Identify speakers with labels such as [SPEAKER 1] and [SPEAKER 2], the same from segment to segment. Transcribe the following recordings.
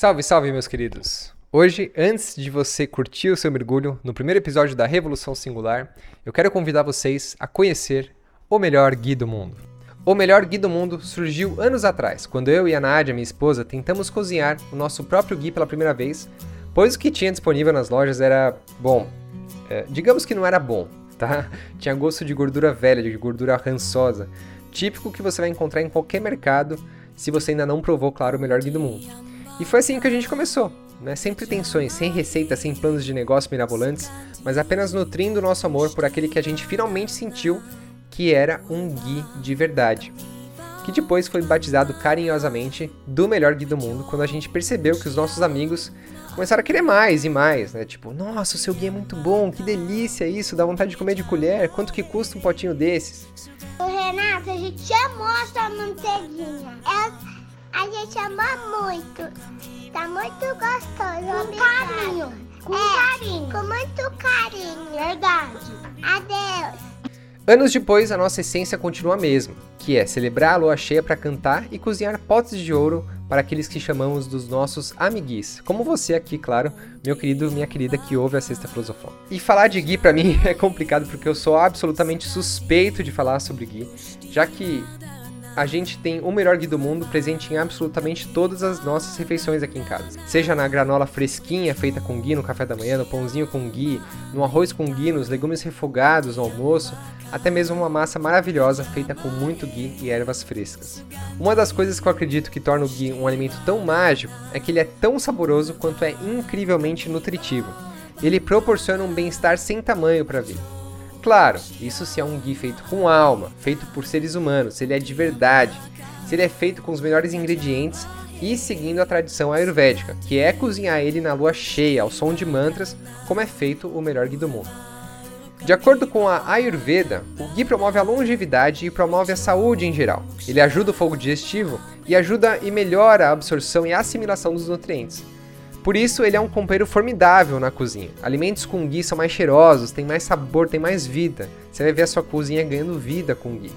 [SPEAKER 1] Salve, salve, meus queridos! Hoje, antes de você curtir o seu mergulho no primeiro episódio da Revolução Singular, eu quero convidar vocês a conhecer o melhor Gui do mundo. O melhor Gui do mundo surgiu anos atrás, quando eu e a Nádia, minha esposa, tentamos cozinhar o nosso próprio Gui pela primeira vez, pois o que tinha disponível nas lojas era, bom, é, digamos que não era bom, tá? Tinha gosto de gordura velha, de gordura rançosa, típico que você vai encontrar em qualquer mercado se você ainda não provou, claro, o melhor Gui do mundo. E foi assim que a gente começou, né? Sem pretensões, sem receitas, sem planos de negócio mirabolantes, mas apenas nutrindo o nosso amor por aquele que a gente finalmente sentiu que era um Gui de verdade. Que depois foi batizado carinhosamente do melhor Gui do mundo, quando a gente percebeu que os nossos amigos começaram a querer mais e mais, né? Tipo, nossa, o seu Gui é muito bom, que delícia isso, dá vontade de comer de colher, quanto que custa um potinho desses?
[SPEAKER 2] O Renato, a gente mostra a manteiguinha. É a gente ama muito. Tá muito gostoso. Com carinho. Com é, carinho. Com muito carinho.
[SPEAKER 3] Verdade.
[SPEAKER 2] Adeus.
[SPEAKER 1] Anos depois, a nossa essência continua a mesma, que é celebrar a lua cheia para cantar e cozinhar potes de ouro para aqueles que chamamos dos nossos amiguis, como você aqui, claro, meu querido, minha querida que ouve a Sexta Filosofal. E falar de Gui para mim é complicado porque eu sou absolutamente suspeito de falar sobre Gui, já que a gente tem o melhor guia do mundo presente em absolutamente todas as nossas refeições aqui em casa. Seja na granola fresquinha feita com ghee no café da manhã, no pãozinho com ghee, no arroz com ghee, nos legumes refogados no almoço, até mesmo uma massa maravilhosa feita com muito ghee e ervas frescas. Uma das coisas que eu acredito que torna o ghee um alimento tão mágico é que ele é tão saboroso quanto é incrivelmente nutritivo. Ele proporciona um bem-estar sem tamanho para a vida. Claro, isso se é um ghee feito com alma, feito por seres humanos, se ele é de verdade, se ele é feito com os melhores ingredientes e seguindo a tradição ayurvédica, que é cozinhar ele na lua cheia, ao som de mantras, como é feito o melhor ghee do mundo. De acordo com a Ayurveda, o ghee promove a longevidade e promove a saúde em geral. Ele ajuda o fogo digestivo e ajuda e melhora a absorção e assimilação dos nutrientes. Por isso, ele é um companheiro formidável na cozinha. Alimentos com ghee são mais cheirosos, têm mais sabor, têm mais vida. Você vai ver a sua cozinha ganhando vida com ghee.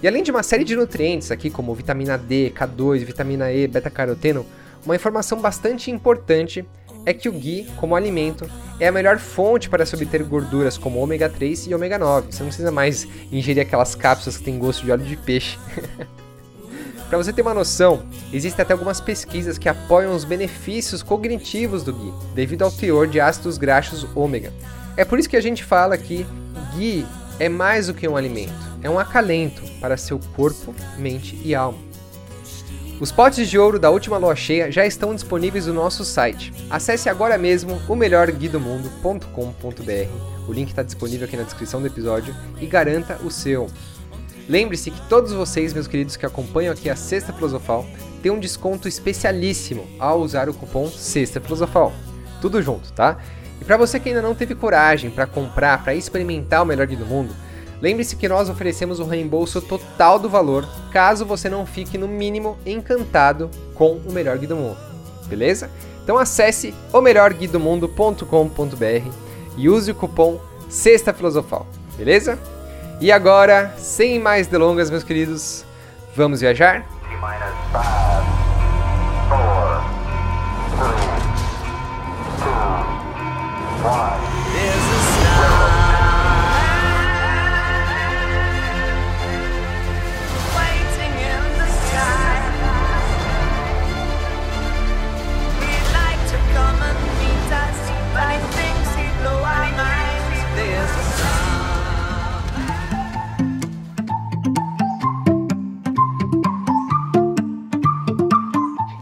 [SPEAKER 1] E além de uma série de nutrientes aqui, como vitamina D, K2, vitamina E, beta-caroteno, uma informação bastante importante é que o ghee, como alimento, é a melhor fonte para se obter gorduras como ômega 3 e ômega 9. Você não precisa mais ingerir aquelas cápsulas que têm gosto de óleo de peixe. Para você ter uma noção, existem até algumas pesquisas que apoiam os benefícios cognitivos do ghee, devido ao teor de ácidos graxos ômega. É por isso que a gente fala que ghee é mais do que um alimento, é um acalento para seu corpo, mente e alma. Os potes de ouro da última lua cheia já estão disponíveis no nosso site. Acesse agora mesmo o melhorguidomundo.com.br. O link está disponível aqui na descrição do episódio e garanta o seu. Lembre-se que todos vocês, meus queridos que acompanham aqui a Sexta Filosofal, têm um desconto especialíssimo ao usar o cupom Sexta Filosofal. Tudo junto, tá? E para você que ainda não teve coragem para comprar, para experimentar o melhor do mundo, lembre-se que nós oferecemos um reembolso total do valor, caso você não fique no mínimo encantado com o melhor do mundo. Beleza? Então acesse o melhorguidomundo.com.br e use o cupom Sexta Filosofal. Beleza? E agora, sem mais delongas, meus queridos, vamos viajar?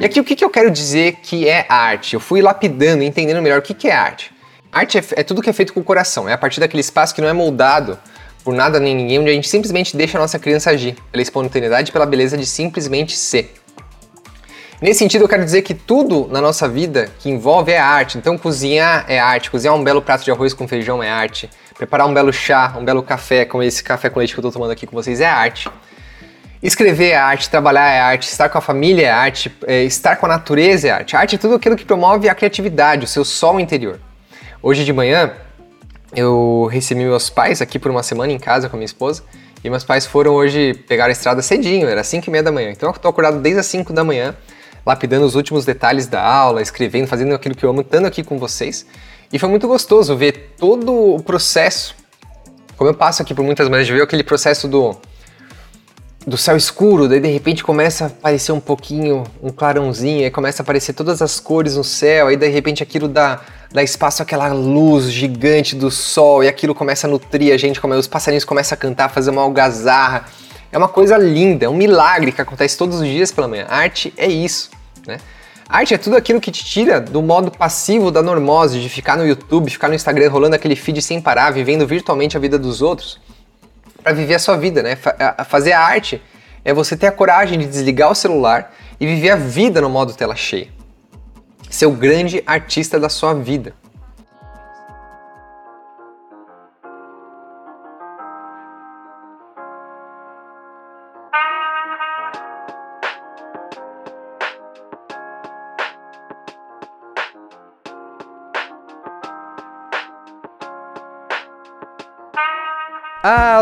[SPEAKER 1] E aqui o que, que eu quero dizer que é arte? Eu fui lapidando, entendendo melhor o que, que é arte. Arte é, é tudo que é feito com o coração, é a partir daquele espaço que não é moldado por nada nem ninguém, onde a gente simplesmente deixa a nossa criança agir, pela espontaneidade e pela beleza de simplesmente ser. Nesse sentido, eu quero dizer que tudo na nossa vida que envolve é arte. Então, cozinhar é arte, cozinhar um belo prato de arroz com feijão é arte, preparar um belo chá, um belo café, como esse café com leite que eu estou tomando aqui com vocês, é arte. Escrever é arte, trabalhar é arte, estar com a família é arte, é, estar com a natureza é arte. arte é tudo aquilo que promove a criatividade, o seu sol interior. Hoje de manhã, eu recebi meus pais aqui por uma semana em casa com a minha esposa. E meus pais foram hoje pegar a estrada cedinho, era 5 e meia da manhã. Então eu tô acordado desde as 5 da manhã, lapidando os últimos detalhes da aula, escrevendo, fazendo aquilo que eu amo, estando aqui com vocês. E foi muito gostoso ver todo o processo. Como eu passo aqui por muitas manhãs de ver aquele processo do do céu escuro, daí de repente começa a aparecer um pouquinho, um clarãozinho, aí começa a aparecer todas as cores no céu, aí de repente aquilo dá, dá espaço àquela luz gigante do sol, e aquilo começa a nutrir a gente, como os passarinhos começam a cantar, fazer uma algazarra. É uma coisa linda, é um milagre que acontece todos os dias pela manhã. Arte é isso, né? Arte é tudo aquilo que te tira do modo passivo da normose, de ficar no YouTube, ficar no Instagram rolando aquele feed sem parar, vivendo virtualmente a vida dos outros para viver a sua vida, né? Fazer a arte é você ter a coragem de desligar o celular e viver a vida no modo tela cheia. Ser o grande artista da sua vida.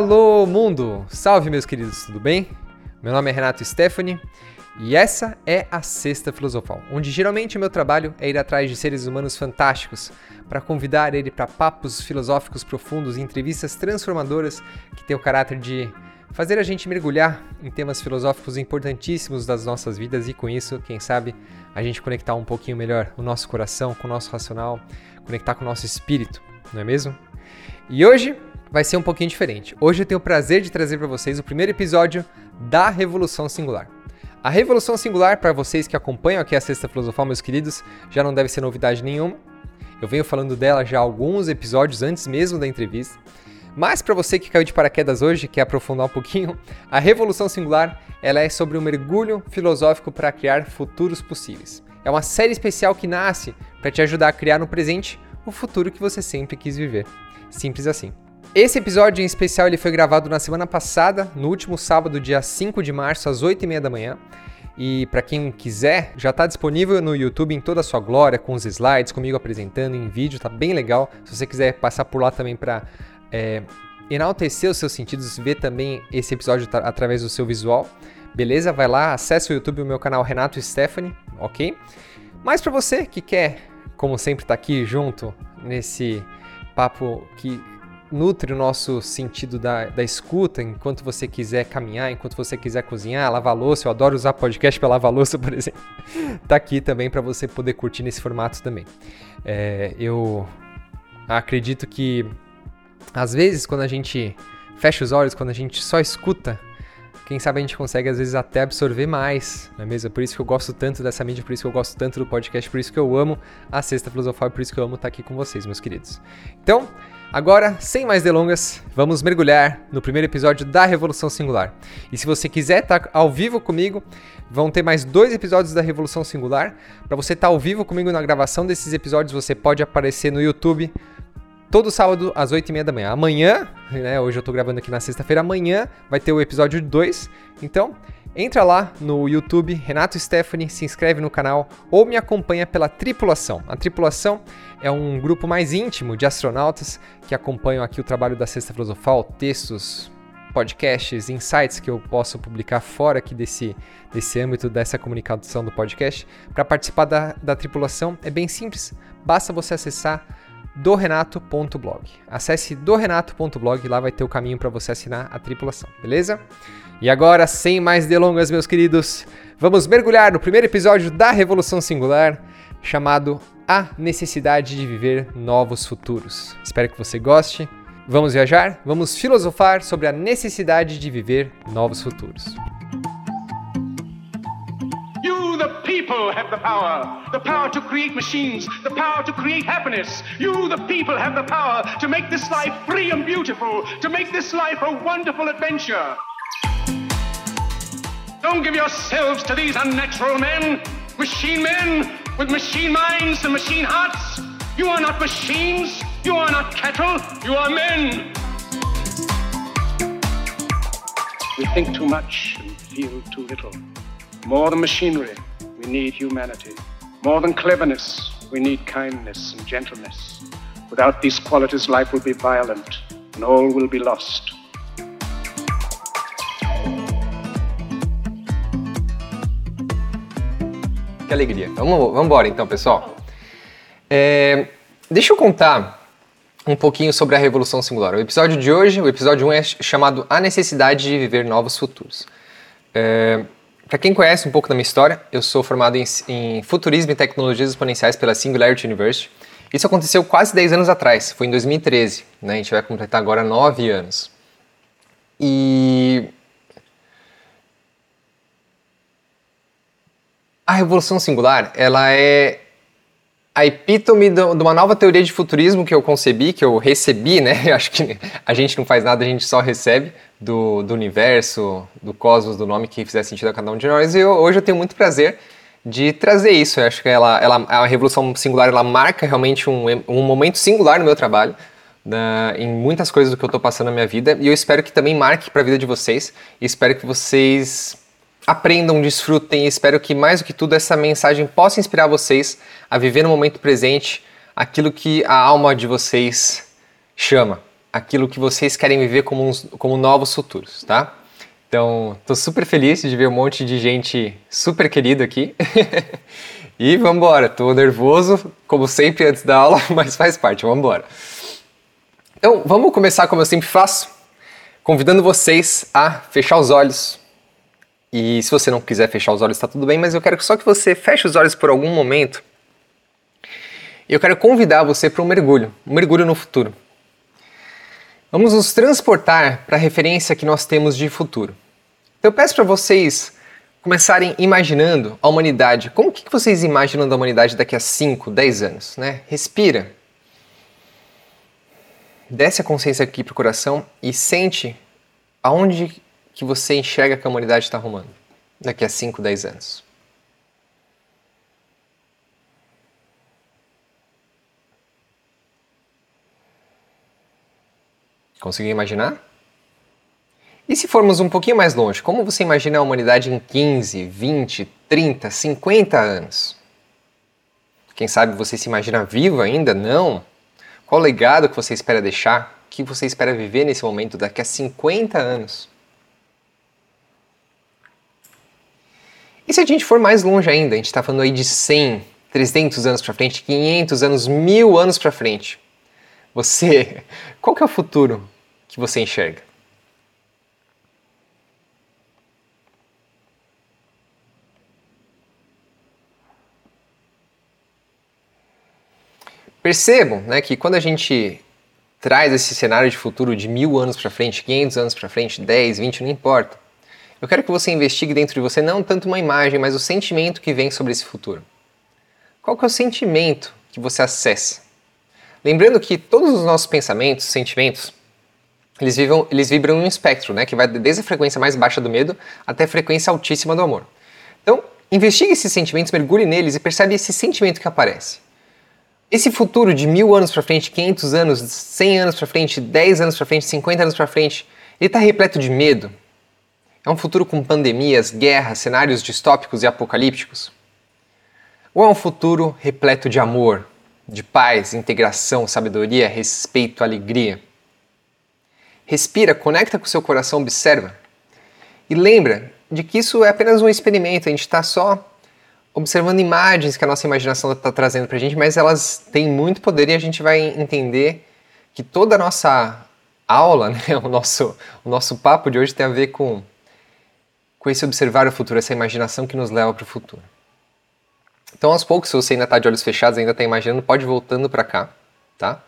[SPEAKER 1] Alô, mundo! Salve, meus queridos, tudo bem? Meu nome é Renato Stephanie e essa é a Sexta Filosofal, onde geralmente o meu trabalho é ir atrás de seres humanos fantásticos para convidar ele para papos filosóficos profundos e entrevistas transformadoras que têm o caráter de fazer a gente mergulhar em temas filosóficos importantíssimos das nossas vidas e com isso, quem sabe, a gente conectar um pouquinho melhor o nosso coração com o nosso racional, conectar com o nosso espírito, não é mesmo? E hoje vai ser um pouquinho diferente. Hoje eu tenho o prazer de trazer para vocês o primeiro episódio da Revolução Singular. A Revolução Singular, para vocês que acompanham aqui a Sexta Filosofal, meus queridos, já não deve ser novidade nenhuma. Eu venho falando dela já alguns episódios antes mesmo da entrevista. Mas para você que caiu de paraquedas hoje, quer aprofundar um pouquinho, a Revolução Singular ela é sobre um mergulho filosófico para criar futuros possíveis. É uma série especial que nasce para te ajudar a criar no presente o futuro que você sempre quis viver. Simples assim. Esse episódio em especial ele foi gravado na semana passada, no último sábado, dia 5 de março, às 8h30 da manhã. E para quem quiser, já está disponível no YouTube em toda a sua glória, com os slides, comigo apresentando em vídeo, tá bem legal. Se você quiser passar por lá também para é, enaltecer os seus sentidos, ver também esse episódio através do seu visual, beleza? Vai lá, acesse o YouTube, o meu canal Renato Stephanie, ok? Mas para você que quer, como sempre, tá aqui junto nesse papo que nutre o nosso sentido da, da escuta enquanto você quiser caminhar, enquanto você quiser cozinhar, lavar louça. Eu adoro usar podcast para lavar louça, por exemplo. tá aqui também para você poder curtir nesse formato também. É, eu acredito que às vezes quando a gente fecha os olhos, quando a gente só escuta, quem sabe a gente consegue às vezes até absorver mais, não é mesmo? Por isso que eu gosto tanto dessa mídia, por isso que eu gosto tanto do podcast, por isso que eu amo a Sexta Filosofal por isso que eu amo estar aqui com vocês, meus queridos. Então, Agora, sem mais delongas, vamos mergulhar no primeiro episódio da Revolução Singular. E se você quiser estar tá ao vivo comigo, vão ter mais dois episódios da Revolução Singular. Para você estar tá ao vivo comigo na gravação desses episódios, você pode aparecer no YouTube todo sábado às 8h30 da manhã. Amanhã, né, hoje eu estou gravando aqui na sexta-feira, amanhã vai ter o episódio 2. Então, Entra lá no YouTube, Renato Stephanie, se inscreve no canal ou me acompanha pela Tripulação. A Tripulação é um grupo mais íntimo de astronautas que acompanham aqui o trabalho da Sexta Filosofal, textos, podcasts, insights que eu posso publicar fora aqui desse, desse âmbito dessa comunicação do podcast. Para participar da, da tripulação é bem simples, basta você acessar dorenato.blog. Acesse dorenato.blog, lá vai ter o caminho para você assinar a tripulação, beleza? E agora, sem mais delongas, meus queridos, vamos mergulhar no primeiro episódio da Revolução Singular, chamado A Necessidade de Viver Novos Futuros. Espero que você goste. Vamos viajar? Vamos filosofar sobre a necessidade de viver novos futuros. People, have the power. The power to create machines, the power to create happiness. You, the people, have the power to make this life free and beautiful, to make this life a wonderful adventure. Don't give yourselves to these unnatural men, machine men with machine minds and machine hearts. You are not machines. You are not cattle. You are men. We think too much and feel too little. More than machinery, we need humanity. More than cleverness, we need kindness and gentleness. Without these qualities, life will be violent and all will be lost. Que alegria. Vamos, vamos embora então, pessoal. É, deixa eu contar um pouquinho sobre a Revolução Singular. O episódio de hoje, o episódio 1 é chamado A Necessidade de Viver Novos Futuros. É, Para quem conhece um pouco da minha história, eu sou formado em, em Futurismo e Tecnologias Exponenciais pela Singularity University. Isso aconteceu quase 10 anos atrás, foi em 2013. Né? A gente vai completar agora 9 anos. E a Revolução Singular, ela é a epítome de uma nova teoria de futurismo que eu concebi, que eu recebi, né? Eu acho que a gente não faz nada, a gente só recebe do, do universo, do cosmos, do nome que fizer sentido a cada um de nós. E eu, hoje eu tenho muito prazer de trazer isso. Eu acho que ela, ela, a Revolução Singular ela marca realmente um, um momento singular no meu trabalho. Na, em muitas coisas do que eu estou passando na minha vida e eu espero que também marque para a vida de vocês e espero que vocês aprendam, desfrutem. Espero que mais do que tudo essa mensagem possa inspirar vocês a viver no momento presente aquilo que a alma de vocês chama, aquilo que vocês querem viver como, uns, como novos futuros, tá? Então, estou super feliz de ver um monte de gente super querida aqui. e vamos embora. Tô nervoso, como sempre antes da aula, mas faz parte. Vamos embora. Então, vamos começar como eu sempre faço, convidando vocês a fechar os olhos e se você não quiser fechar os olhos, está tudo bem, mas eu quero só que você feche os olhos por algum momento. Eu quero convidar você para um mergulho, um mergulho no futuro. Vamos nos transportar para a referência que nós temos de futuro. Então eu peço para vocês começarem imaginando a humanidade. Como que vocês imaginam da humanidade daqui a 5, 10 anos? Né? Respira. Desce a consciência aqui para o coração e sente aonde que você enxerga que a humanidade está arrumando daqui a 5, 10 anos? Conseguiu imaginar? E se formos um pouquinho mais longe, como você imagina a humanidade em 15, 20, 30, 50 anos? Quem sabe você se imagina vivo ainda? Não? Qual legado que você espera deixar? O que você espera viver nesse momento daqui a 50 anos? E se a gente for mais longe ainda, a gente está falando aí de 100, 300 anos para frente, 500 anos, mil anos para frente. Você, qual que é o futuro que você enxerga? Percebam né, que quando a gente traz esse cenário de futuro de mil anos para frente, 500 anos para frente, 10, 20, não importa. Eu quero que você investigue dentro de você não tanto uma imagem, mas o sentimento que vem sobre esse futuro. Qual que é o sentimento que você acessa? Lembrando que todos os nossos pensamentos, sentimentos, eles, vibram, eles vibram em um espectro, né, que vai desde a frequência mais baixa do medo até a frequência altíssima do amor. Então, investigue esses sentimentos, mergulhe neles e percebe esse sentimento que aparece. Esse futuro de mil anos para frente, 500 anos, 100 anos para frente, 10 anos para frente, 50 anos para frente, ele está repleto de medo, é um futuro com pandemias, guerras, cenários distópicos e apocalípticos? Ou é um futuro repleto de amor, de paz, integração, sabedoria, respeito, alegria? Respira, conecta com o seu coração, observa. E lembra de que isso é apenas um experimento, a gente está só observando imagens que a nossa imaginação está trazendo para a gente, mas elas têm muito poder e a gente vai entender que toda a nossa aula, né, o, nosso, o nosso papo de hoje tem a ver com com esse observar o futuro, essa imaginação que nos leva para o futuro. Então, aos poucos, se você ainda está de olhos fechados, ainda está imaginando, pode ir voltando para cá, tá?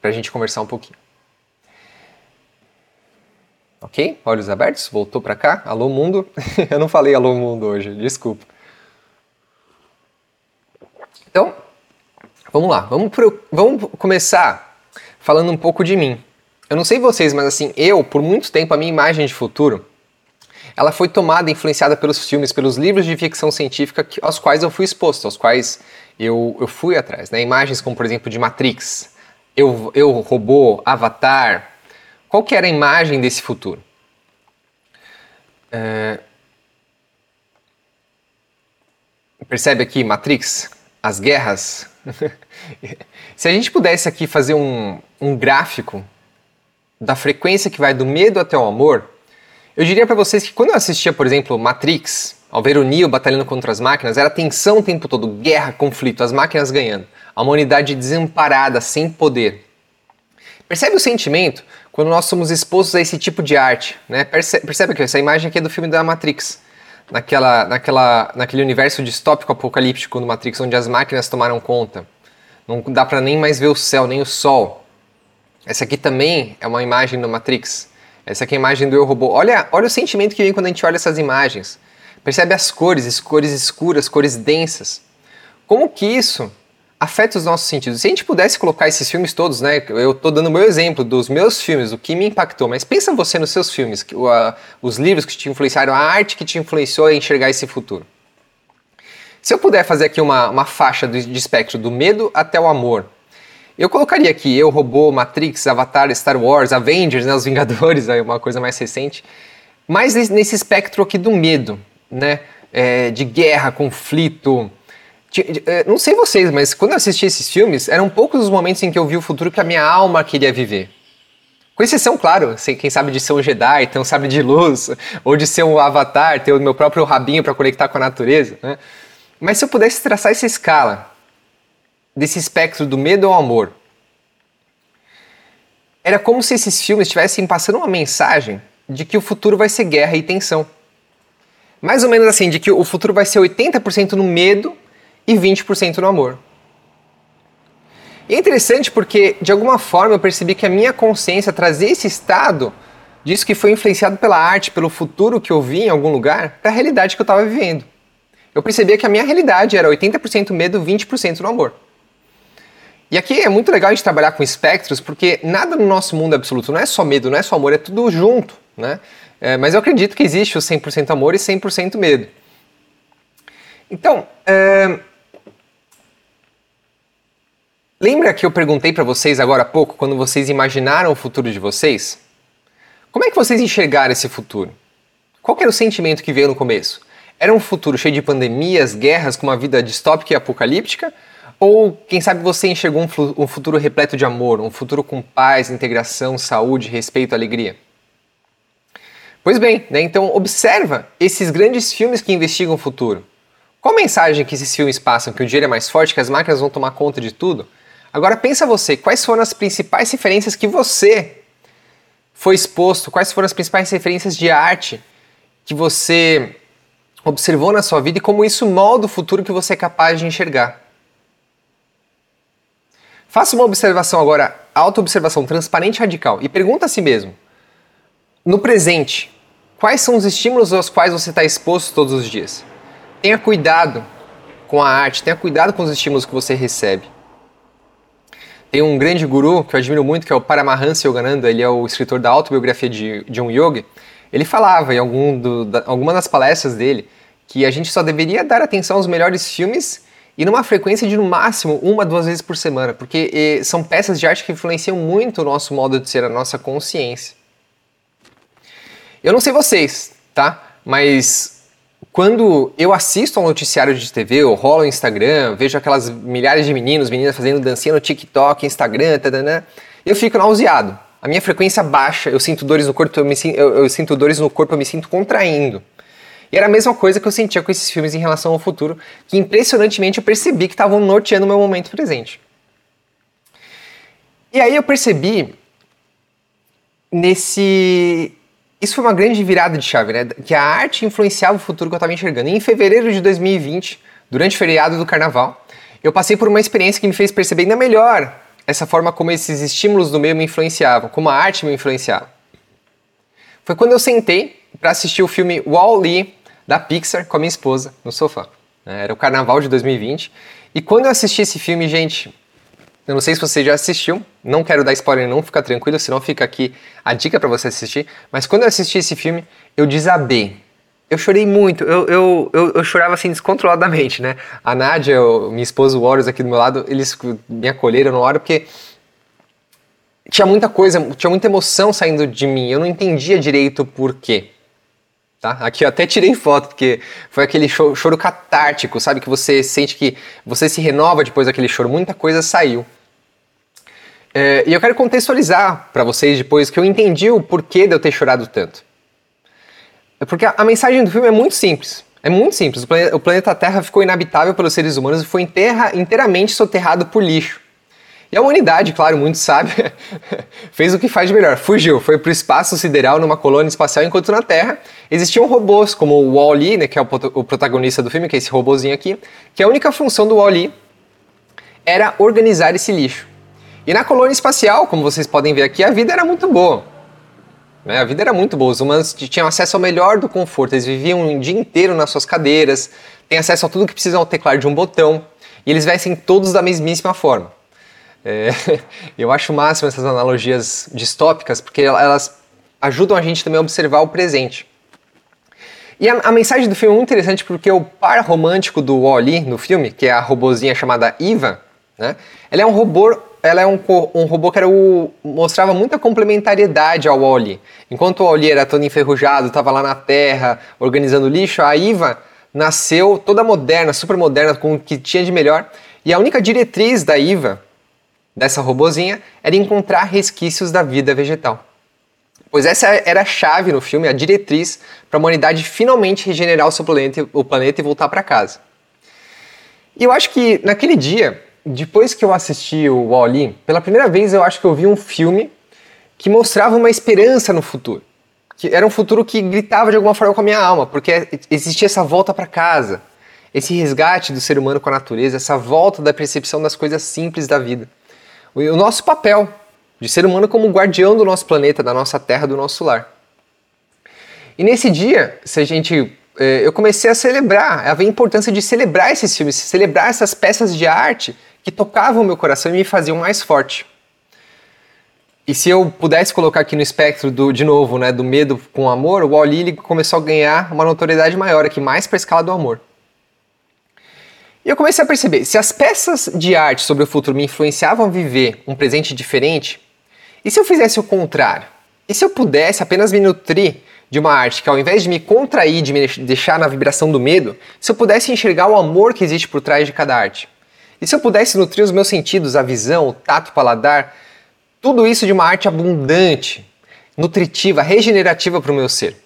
[SPEAKER 1] Para a gente conversar um pouquinho. Ok? Olhos abertos, voltou para cá. Alô, mundo. Eu não falei alô, mundo hoje, desculpa. Então, vamos lá. Vamos, pro, vamos começar falando um pouco de mim. Eu não sei vocês, mas assim, eu, por muito tempo, a minha imagem de futuro ela foi tomada influenciada pelos filmes, pelos livros de ficção científica aos quais eu fui exposto, aos quais eu, eu fui atrás. Né? Imagens como, por exemplo, de Matrix, eu, eu robô, Avatar. Qual que era a imagem desse futuro? É... Percebe aqui, Matrix? As guerras? Se a gente pudesse aqui fazer um, um gráfico da frequência que vai do medo até o amor, Eu diria para vocês que quando eu assistia, por exemplo, Matrix, ao ver o Neo batalhando contra as máquinas, era tensão o tempo todo, guerra, conflito, as máquinas ganhando, a humanidade desamparada, sem poder. Percebe o sentimento quando nós somos expostos a esse tipo de arte, né? Percebe, percebe que essa imagem aqui é do filme da Matrix, naquela, naquela, naquele universo distópico apocalíptico do Matrix, onde as máquinas tomaram conta. Não dá para nem mais ver o céu, nem o sol. Essa aqui também é uma imagem do Matrix. Essa aqui é a imagem do Eu Robô. Olha, olha o sentimento que vem quando a gente olha essas imagens. Percebe as cores, cores escuras, cores densas. Como que isso afeta os nossos sentidos? Se a gente pudesse colocar esses filmes todos, né? Eu estou dando o meu exemplo dos meus filmes, o que me impactou, mas pensa você nos seus filmes, os livros que te influenciaram, a arte que te influenciou a enxergar esse futuro. Se eu puder fazer aqui uma, uma faixa de espectro do medo até o amor, eu colocaria aqui Eu, Robô, Matrix, Avatar, Star Wars, Avengers, né, Os Vingadores, aí uma coisa mais recente, mas nesse espectro aqui do medo, né? É, de guerra, conflito. É, não sei vocês, mas quando eu assisti esses filmes, eram poucos os momentos em que eu vi o futuro que a minha alma queria viver. Com exceção, claro, quem sabe de ser um Jedi, ter um sabre de luz, ou de ser um avatar, ter o meu próprio rabinho para conectar com a natureza. Né? Mas se eu pudesse traçar essa escala desse espectro do medo ao amor, era como se esses filmes estivessem passando uma mensagem de que o futuro vai ser guerra e tensão. Mais ou menos assim, de que o futuro vai ser 80% no medo e 20% no amor. E é interessante porque, de alguma forma, eu percebi que a minha consciência trazia esse estado disso que foi influenciado pela arte, pelo futuro que eu vi em algum lugar, para a realidade que eu estava vivendo. Eu percebia que a minha realidade era 80% medo, 20% no amor. E aqui é muito legal a gente trabalhar com espectros, porque nada no nosso mundo é absoluto, não é só medo, não é só amor, é tudo junto, né? É, mas eu acredito que existe o 100% amor e 100% medo. Então, é... lembra que eu perguntei para vocês agora há pouco, quando vocês imaginaram o futuro de vocês? Como é que vocês enxergaram esse futuro? Qual era o sentimento que veio no começo? Era um futuro cheio de pandemias, guerras, com uma vida distópica e apocalíptica? Ou, quem sabe, você enxergou um, futuro repleto de amor, um futuro com paz, integração, saúde, respeito, alegria? Pois bem, né, então observa esses grandes filmes que investigam o futuro. Qual mensagem que esses filmes passam? Que o dinheiro é mais forte, que as máquinas vão tomar conta de tudo? Agora pensa você, quais foram as principais referências que você foi exposto? Quais foram as principais referências de arte que você observou na sua vida e como isso molda o futuro que você é capaz de enxergar? Faça uma observação agora, auto-observação transparente radical e pergunta a si mesmo: no presente, Quais são os estímulos aos quais você está exposto todos os dias? Tenha cuidado com a arte, tenha cuidado com os estímulos que você recebe. Tem um grande guru que eu admiro muito, que é o Paramahansa Yogananda, ele é o escritor da autobiografia de John Yogi. Ele falava em algum do, da, alguma das palestras dele que a gente só deveria dar atenção aos melhores filmes e numa frequência de no máximo uma, duas vezes por semana, porque são peças de arte que influenciam muito o nosso modo de ser, a nossa consciência. Eu não sei vocês, tá? Mas quando eu assisto ao noticiário de TV, ou rolo no Instagram, vejo aquelas milhares de meninos, meninas fazendo dancinha no TikTok, Instagram, tadana, eu fico nauseado. A minha frequência baixa, eu sinto dores no corpo, eu, me, eu, eu sinto dores no corpo, eu me sinto contraindo. E era a mesma coisa que eu sentia com esses filmes em relação ao futuro, que impressionantemente eu percebi que estavam norteando o meu momento presente. E aí eu percebi nesse isso foi uma grande virada de chave, né? Que a arte influenciava o futuro que eu estava enxergando. E em fevereiro de 2020, durante o feriado do carnaval, eu passei por uma experiência que me fez perceber ainda melhor essa forma como esses estímulos do meio me influenciavam, como a arte me influenciava. Foi quando eu sentei para assistir o filme Wall-E da Pixar com a minha esposa no sofá. Era o carnaval de 2020. E quando eu assisti esse filme, gente, eu não sei se você já assistiu, não quero dar spoiler não, fica tranquilo, senão fica aqui a dica para você assistir. Mas quando eu assisti esse filme, eu desabei. Eu chorei muito, eu, eu, eu, eu chorava assim descontroladamente, né? A Nádia, minha esposa, o Horus aqui do meu lado, eles me acolheram na hora porque tinha muita coisa, tinha muita emoção saindo de mim, eu não entendia direito o porquê. Tá? Aqui eu até tirei foto, porque foi aquele choro, choro catártico, sabe? Que você sente que você se renova depois daquele choro, muita coisa saiu. É, e eu quero contextualizar para vocês depois que eu entendi o porquê de eu ter chorado tanto. É porque a, a mensagem do filme é muito simples. É muito simples. O planeta, o planeta Terra ficou inabitável pelos seres humanos e foi inteira, inteiramente soterrado por lixo. E a humanidade, claro, muito sábia, fez o que faz de melhor. Fugiu, foi para o espaço sideral numa colônia espacial, enquanto na Terra existiam robôs, como o Wall-E, né, que é o, o, protagonista do filme, que é esse robôzinho aqui, que a única função do Wall-E era organizar esse lixo. E na colônia espacial, como vocês podem ver aqui, a vida era muito boa. Né? A vida era muito boa. Os humanos tinham acesso ao melhor do conforto. Eles viviam um dia inteiro nas suas cadeiras, têm acesso a tudo que precisam ao teclado de um botão, e eles vestem todos da mesmíssima forma. É, eu acho o máximo essas analogias distópicas, porque elas ajudam a gente também a observar o presente. E a, a mensagem do filme é muito interessante porque o par romântico do Wally no filme, que é a robozinha chamada Eva, né, ela é um robô, ela é um, um robô que era o, mostrava muita complementariedade ao Wally. Enquanto o Wally era todo enferrujado, estava lá na Terra organizando lixo, a Eva nasceu toda moderna, super moderna, com o que tinha de melhor. E a única diretriz da Eva dessa robozinha era encontrar resquícios da vida vegetal. Pois essa era a chave no filme, a diretriz para a humanidade finalmente regenerar o seu planeta, o planeta e voltar para casa. E eu acho que naquele dia, depois que eu assisti o Wall-E, pela primeira vez eu acho que eu vi um filme que mostrava uma esperança no futuro. Que era um futuro que gritava de alguma forma com a minha alma, porque existia essa volta para casa, esse resgate do ser humano com a natureza, essa volta da percepção das coisas simples da vida o nosso papel de ser humano como guardião do nosso planeta, da nossa terra, do nosso lar. E nesse dia, se a gente, eh, eu comecei a celebrar, a ver a importância de celebrar esses filmes, celebrar essas peças de arte que tocavam o meu coração e me faziam mais forte. E se eu pudesse colocar aqui no espectro do, de novo, né, do medo com o amor, o Wall-E começou a ganhar uma notoriedade maior aqui, mais para a escala do amor. E eu comecei a perceber, se as peças de arte sobre o futuro me influenciavam a viver um presente diferente, e se eu fizesse o contrário? E se eu pudesse apenas me nutrir de uma arte que ao invés de me contrair, de me deixar na vibração do medo, se eu pudesse enxergar o amor que existe por trás de cada arte? E se eu pudesse nutrir os meus sentidos, a visão, o tato, o paladar, tudo isso de uma arte abundante, nutritiva, regenerativa para o meu ser?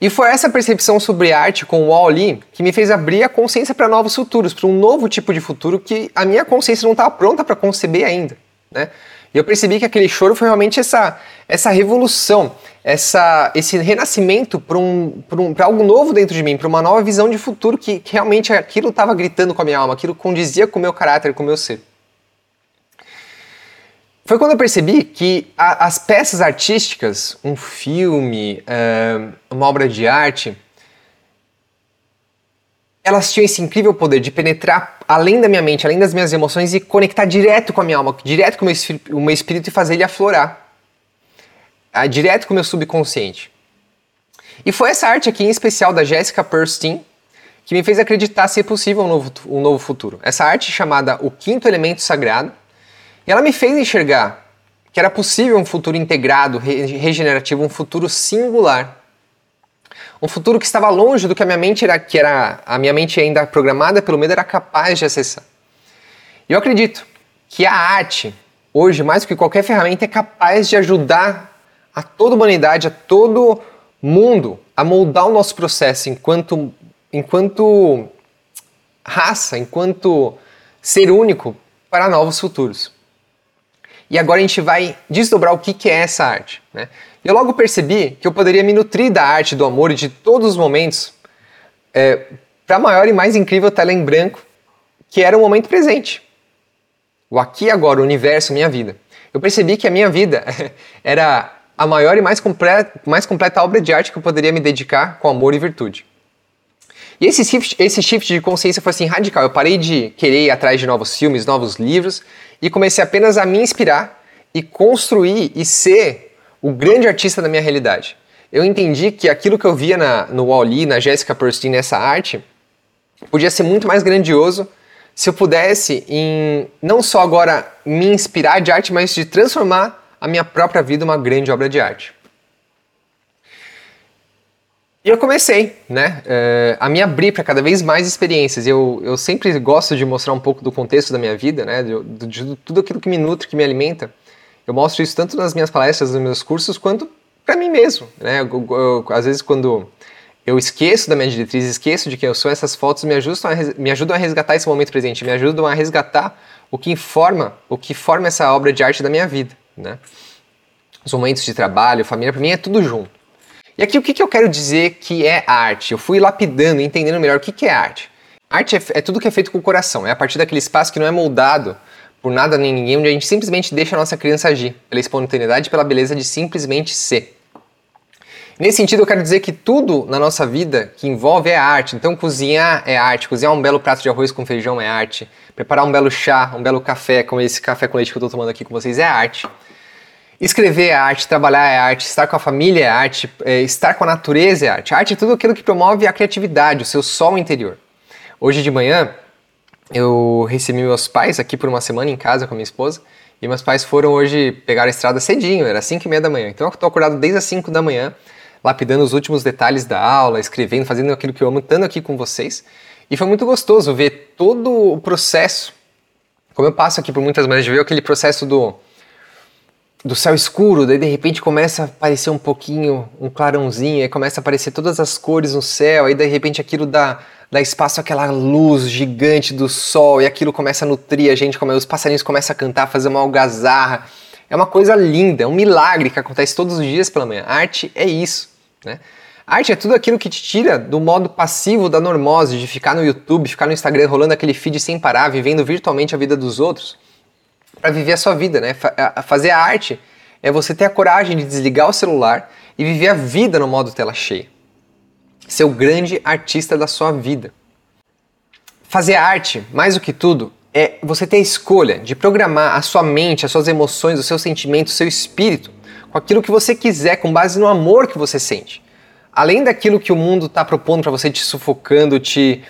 [SPEAKER 1] E foi essa percepção sobre arte com o Wall-E que me fez abrir a consciência para novos futuros, para um novo tipo de futuro que a minha consciência não estava pronta para conceber ainda. Né? E eu percebi que aquele choro foi realmente essa, essa revolução, essa, esse renascimento para um, um, algo novo dentro de mim, para uma nova visão de futuro que, que realmente aquilo estava gritando com a minha alma, aquilo condizia com o meu caráter, com o meu ser foi quando eu percebi que a, as peças artísticas, um filme, uh, uma obra de arte, elas tinham esse incrível poder de penetrar além da minha mente, além das minhas emoções e conectar direto com a minha alma, direto com o meu, o meu espírito e fazer ele aflorar. Uh, direto com o meu subconsciente. E foi essa arte aqui, em especial da Jessica Perstein, que me fez acreditar ser possível um novo, um novo futuro. Essa arte chamada O Quinto Elemento Sagrado, e ela me fez enxergar que era possível um futuro integrado, regenerativo, um futuro singular. Um futuro que estava longe do que a minha mente era, que era a minha mente ainda programada pelo medo era capaz de acessar. E eu acredito que a arte, hoje mais do que qualquer ferramenta, é capaz de ajudar a toda a humanidade, a todo mundo a moldar o nosso processo enquanto enquanto raça, enquanto ser único para novos futuros. E agora a gente vai desdobrar o que, que é essa arte. Né? Eu logo percebi que eu poderia me nutrir da arte, do amor e de todos os momentos é, para a maior e mais incrível tela em branco, que era o momento presente. O aqui e agora, o universo, minha vida. Eu percebi que a minha vida era a maior e mais completa, mais completa obra de arte que eu poderia me dedicar com amor e virtude. E esse shift, esse shift de consciência foi assim radical. Eu parei de querer ir atrás de novos filmes, novos livros e comecei apenas a me inspirar e construir e ser o grande artista da minha realidade. Eu entendi que aquilo que eu via na, no Wall-E, na Jessica Perstein, nessa arte, podia ser muito mais grandioso se eu pudesse em não só agora me inspirar de arte, mas de transformar a minha própria vida uma grande obra de arte. E eu comecei, né, uh, a me abrir para cada vez mais experiências. Eu, eu sempre gosto de mostrar um pouco do contexto da minha vida, né, de, de, de tudo aquilo que me nutre, que me alimenta. Eu mostro isso tanto nas minhas palestras, nos meus cursos, quanto para mim mesmo, né? Eu, eu, às vezes quando eu esqueço da minha diretriz, esqueço de quem eu sou, essas fotos me ajudam, a, me ajudam a resgatar esse momento presente, me ajudam a resgatar o que informa, o que forma essa obra de arte da minha vida, né? Os momentos de trabalho, família, para mim é tudo junto. E aqui o que, que eu quero dizer que é arte? Eu fui lapidando, entendendo melhor o que, que é arte. Arte é, é tudo que é feito com o coração, é a partir daquele espaço que não é moldado por nada nem ninguém, onde a gente simplesmente deixa a nossa criança agir, pela espontaneidade pela beleza de simplesmente ser. Nesse sentido, eu quero dizer que tudo na nossa vida que envolve é arte. Então, cozinhar é arte, cozinhar um belo prato de arroz com feijão é arte, preparar um belo chá, um belo café, como esse café com leite que eu estou tomando aqui com vocês, é arte. Escrever é arte, trabalhar é arte, estar com a família é arte, é, estar com a natureza é arte. arte é tudo aquilo que promove a criatividade, o seu sol interior. Hoje de manhã, eu recebi meus pais aqui por uma semana em casa com a minha esposa. E meus pais foram hoje pegar a estrada cedinho, era 5 e meia da manhã. Então eu estou acordado desde as 5 da manhã lapidando os últimos detalhes da aula, escrevendo, fazendo aquilo que eu amo, estando aqui com vocês. E foi muito gostoso ver todo o processo. Como eu passo aqui por muitas manhãs de ver aquele processo do, do céu escuro, daí de repente começa a aparecer um pouquinho, um clarãozinho, aí começa a aparecer todas as cores no céu, aí de repente aquilo dá, dá espaço àquela luz gigante do sol, e aquilo começa a nutrir a gente, como os passarinhos começam a cantar, fazer uma algazarra. É uma coisa linda, é um milagre que acontece todos os dias pela manhã. A arte é isso. Né? Arte é tudo aquilo que te tira do modo passivo da normose, de ficar no YouTube, ficar no Instagram rolando aquele feed sem parar, vivendo virtualmente a vida dos outros, para viver a sua vida. Né? fazer a arte é você ter a coragem de desligar o celular e viver a vida no modo tela cheia. Ser o grande artista da sua vida. Fazer a arte, mais do que tudo, é você ter a escolha de programar a sua mente, as suas emoções, os seus sentimentos, o seu espírito com aquilo que você quiser, com base no amor que você sente. Além daquilo que o mundo está propondo para você, te sufocando, te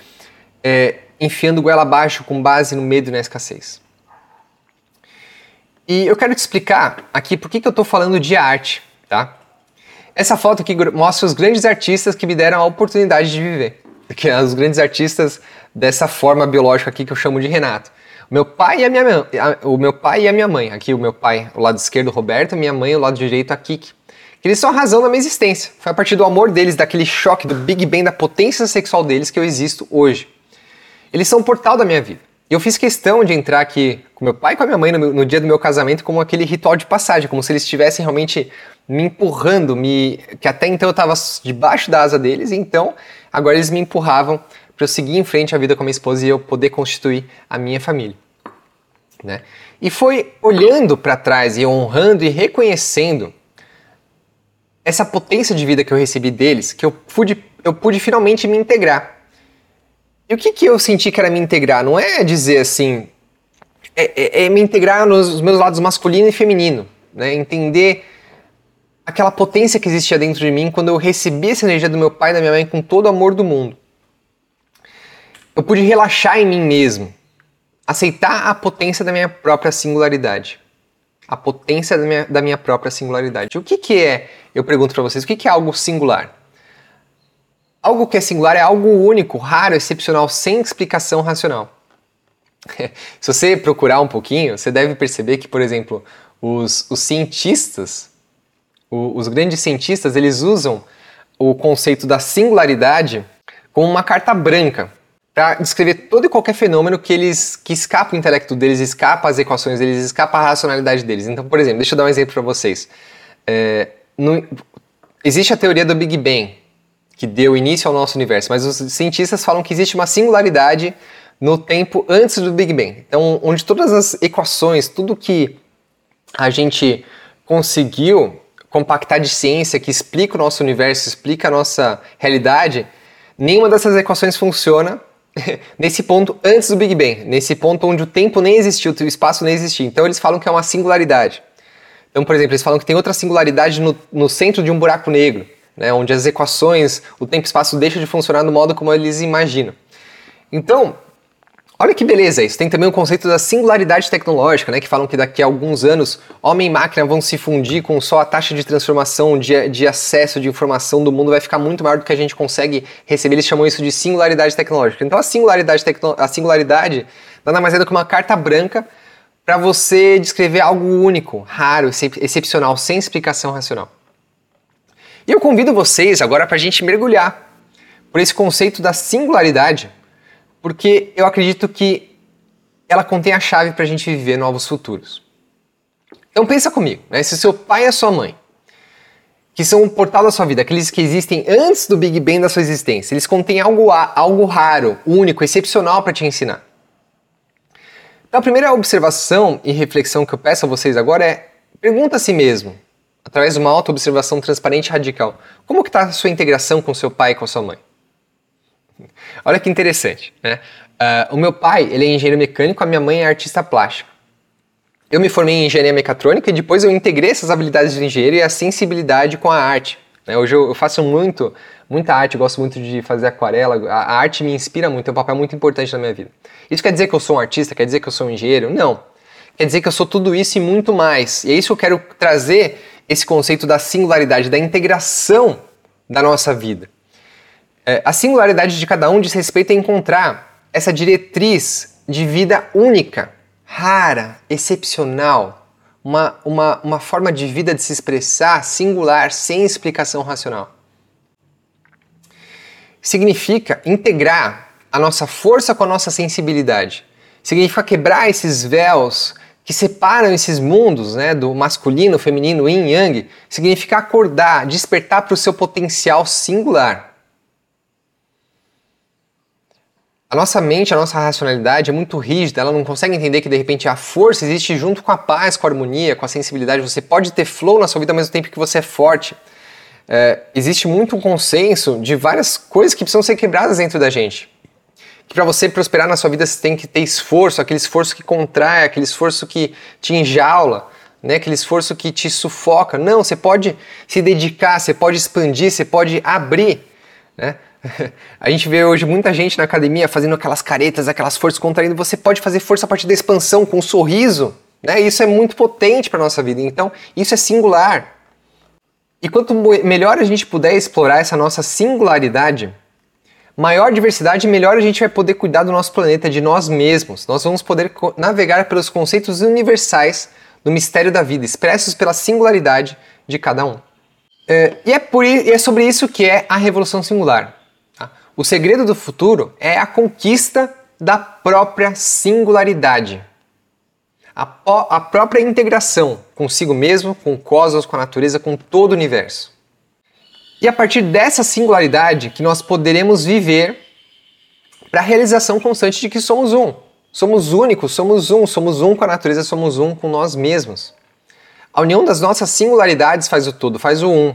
[SPEAKER 1] é, enfiando goela abaixo com base no medo e na escassez. E eu quero te explicar aqui por que, que eu estou falando de arte, tá? Essa foto aqui mostra os grandes artistas que me deram a oportunidade de viver. Que os grandes artistas dessa forma biológica aqui que eu chamo de Renato. Meu pai e a minha o meu pai e a minha mãe. Aqui o meu pai, o lado esquerdo, o Roberto, minha mãe, o lado direito, a Kiki. Eles são a razão da minha existência. Foi a partir do amor deles, daquele choque do Big Bang, da potência sexual deles que eu existo hoje. Eles são o portal da minha vida. E eu fiz questão de entrar aqui com meu pai e com a minha mãe no, no dia do meu casamento como aquele ritual de passagem, como se eles estivessem realmente me empurrando, me que até então eu estava debaixo da asa deles, e então agora eles me empurravam para eu seguir em frente a vida com a minha esposa e eu poder constituir a minha família. Né? E foi olhando para trás e honrando e reconhecendo essa potência de vida que eu recebi deles que eu pude, eu pude finalmente me integrar. E o que, que eu senti que era me integrar? Não é dizer assim, é, é, é me integrar nos meus lados masculino e feminino, né? entender aquela potência que existia dentro de mim quando eu recebi essa energia do meu pai e da minha mãe com todo o amor do mundo eu pude relaxar em mim mesmo, aceitar a potência da minha própria singularidade. A potência da minha, da minha própria singularidade. O que, que é, eu pergunto para vocês, o que, que é algo singular? Algo que é singular é algo único, raro, excepcional, sem explicação racional. Se você procurar um pouquinho, você deve perceber que, por exemplo, os, os cientistas, o, os grandes cientistas, eles usam o conceito da singularidade como uma carta branca para descrever todo e qualquer fenômeno que eles que escapa o intelecto deles, escapa as equações deles, escapa a racionalidade deles. Então, por exemplo, deixa eu dar um exemplo para vocês. É, no, existe a teoria do Big Bang, que deu início ao nosso universo, mas os cientistas falam que existe uma singularidade no tempo antes do Big Bang. Então, onde todas as equações, tudo que a gente conseguiu compactar de ciência, que explica o nosso universo, explica a nossa realidade, nenhuma dessas equações funciona nesse ponto antes do Big Bang, nesse ponto onde o tempo nem existiu, o espaço nem existia. Então eles falam que é uma singularidade. Então, por exemplo, eles falam que tem outra singularidade no, no centro de um buraco negro, né, onde as equações, o tempo e espaço deixam de funcionar do modo como eles imaginam. Então, Olha que beleza isso. Tem também o conceito da singularidade tecnológica, né, que falam que daqui a alguns anos homem e máquina vão se fundir com só a taxa de transformação, de, de acesso de informação do mundo vai ficar muito maior do que a gente consegue receber. Eles chamam isso de singularidade tecnológica. Então a singularidade, tecno, a singularidade nada mais é do que uma carta branca para você descrever algo único, raro, excepcional, sem explicação racional. E eu convido vocês agora para a gente mergulhar por esse conceito da singularidade, porque eu acredito que ela contém a chave para a gente viver novos futuros. Então pensa comigo, né? se seu pai e a sua mãe, que são o portal da sua vida, aqueles que existem antes do Big Bang da sua existência, eles contêm algo, algo raro, único, excepcional para te ensinar. Então a primeira observação e reflexão que eu peço a vocês agora é pergunta a si mesmo, através de uma auto-observação transparente e radical, como que está a sua integração com seu pai e com sua mãe? Olha que interessante, né? Uh, o meu pai, ele é engenheiro mecânico, a minha mãe é artista plástica. Eu me formei em engenharia mecatrônica e depois eu integrei essas habilidades de engenheiro e a sensibilidade com a arte. Né? Hoje eu, faço muito, muita arte, gosto muito de fazer aquarela, a, arte me inspira muito, é um papel muito importante na minha vida. Isso quer dizer que eu sou um artista? Quer dizer que eu sou um engenheiro? Não. Quer dizer que eu sou tudo isso e muito mais. E é isso que eu quero trazer esse conceito da singularidade, da integração da nossa vida. É, a singularidade de cada um diz respeito a encontrar essa diretriz de vida única rara, excepcional, uma, uma, uma forma de vida de se expressar singular, sem explicação racional. Significa integrar a nossa força com a nossa sensibilidade. Significa quebrar esses véus que separam esses mundos, né, do masculino, feminino, yin yang. Significa acordar, despertar para o seu potencial singular. A nossa mente, a nossa racionalidade é muito rígida, ela não consegue entender que de repente a força existe junto com a paz, com a harmonia, com a sensibilidade. Você pode ter flow na sua vida ao mesmo tempo que você é forte. É, existe muito um consenso de várias coisas que precisam ser quebradas dentro da gente. Que para você prosperar na sua vida você tem que ter esforço, aquele esforço que contrai, aquele esforço que te enjaula, né? aquele esforço que te sufoca. Não, você pode se dedicar, você pode expandir, você pode abrir. Né? A gente vê hoje muita gente na academia fazendo aquelas caretas, aquelas forças contraindo. Você pode fazer força a partir da expansão, com um sorriso. Né? Isso é muito potente para nossa vida. Então, isso é singular. E quanto melhor a gente puder explorar essa nossa singularidade, maior diversidade, melhor a gente vai poder cuidar do nosso planeta, de nós mesmos. Nós vamos poder navegar pelos conceitos universais do mistério da vida, expressos pela singularidade de cada um. É, e, é por, e é sobre isso que é a Revolução Singular. O segredo do futuro é a conquista da própria singularidade. A, a própria integração consigo mesmo, com o cosmos, com a natureza, com todo o universo. E a partir dessa singularidade que nós poderemos viver para a realização constante de que somos um. Somos únicos, somos um, somos um com a natureza, somos um com nós mesmos. A união das nossas singularidades faz o todo, faz o um.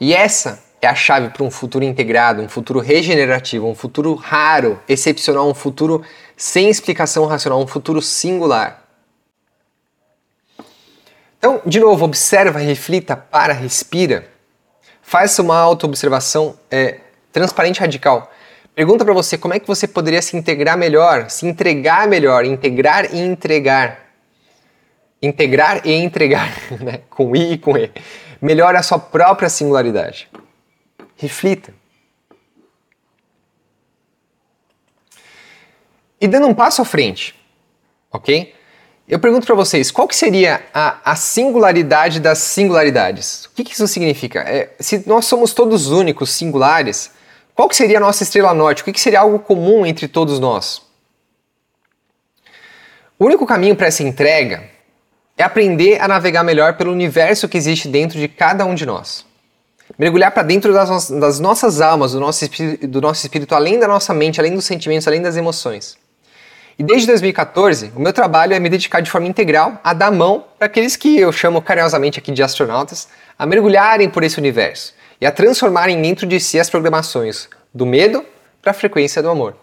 [SPEAKER 1] E essa é a chave para um futuro integrado, um futuro regenerativo, um futuro raro, excepcional, um futuro sem explicação racional, um futuro singular. Então, de novo, observa, reflita, para, respira. Faça uma auto-observação é, transparente radical. Pergunta para você como é que você poderia se integrar melhor, se entregar melhor, integrar e entregar. Integrar e entregar, né? com I e com E. Melhor a sua própria singularidade. Reflita. E dando um passo à frente, ok? Eu pergunto para vocês, qual que seria a, a, singularidade das singularidades? O que, que isso significa? É, se nós somos todos únicos, singulares, qual que seria a nossa estrela norte? O que, que seria algo comum entre todos nós? O único caminho para essa entrega é aprender a navegar melhor pelo universo que existe dentro de cada um de nós mergulhar para dentro das, das, nossas almas, do nosso, do nosso espírito, além da nossa mente, além dos sentimentos, além das emoções. E desde 2014, o meu trabalho é me dedicar de forma integral a dar mão para aqueles que eu chamo carinhosamente aqui de astronautas, a mergulharem por esse universo e a transformarem dentro de si as programações do medo para a frequência do amor.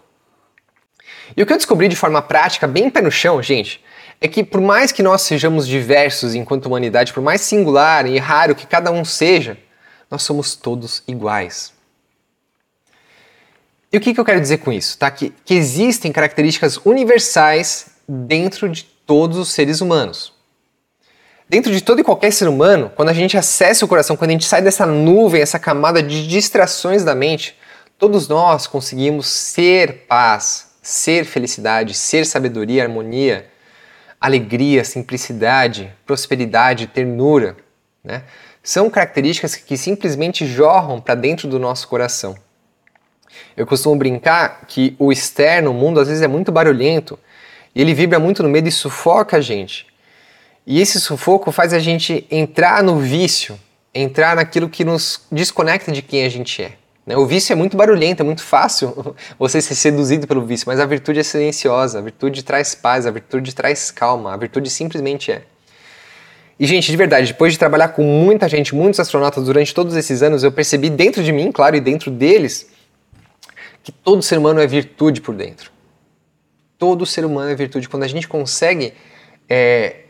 [SPEAKER 1] E o que eu descobri de forma prática, bem pé no chão, gente, é que por mais que nós sejamos diversos enquanto humanidade, por mais singular e raro que cada um seja, nós somos todos iguais. E o que, que eu quero dizer com isso? Tá? Que, que existem características universais dentro de todos os seres humanos. Dentro de todo e qualquer ser humano, quando a gente acessa o coração, quando a gente sai dessa nuvem, essa camada de distrações da mente, todos nós conseguimos ser paz, ser felicidade, ser sabedoria, harmonia, alegria, simplicidade, prosperidade, ternura. Né? são características que simplesmente jorram para dentro do nosso coração. Eu costumo brincar que o externo, o mundo, às vezes é muito barulhento e ele vibra muito no medo e sufoca a gente. E esse sufoco faz a gente entrar no vício, entrar naquilo que nos desconecta de quem a gente é. Né? O vício é muito barulhento, é muito fácil você ser seduzido pelo vício, mas a virtude é silenciosa, a virtude traz paz, a virtude traz calma, a virtude simplesmente é. E, gente, de verdade, depois de trabalhar com muita gente, muitos astronautas durante todos esses anos, eu percebi dentro de mim, claro, e dentro deles, que todo ser humano é virtude por dentro. Todo ser humano é virtude. Quando a gente consegue é,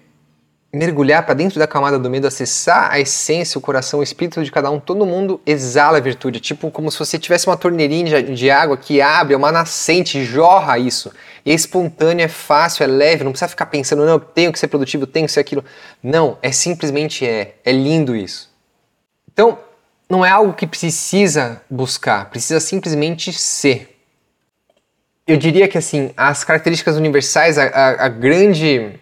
[SPEAKER 1] mergulhar para dentro da camada do medo, acessar a essência, o coração, o espírito de cada um, todo mundo exala a virtude. Tipo como se você tivesse uma torneirinha de água que abre, é uma nascente, jorra isso. E é espontâneo, é fácil, é leve, não precisa ficar pensando, não, eu tenho que ser produtivo, eu tenho que ser aquilo. Não, é simplesmente é. É lindo isso. Então, não é algo que precisa buscar, precisa simplesmente ser. Eu diria que assim, as características universais, a, a, a grande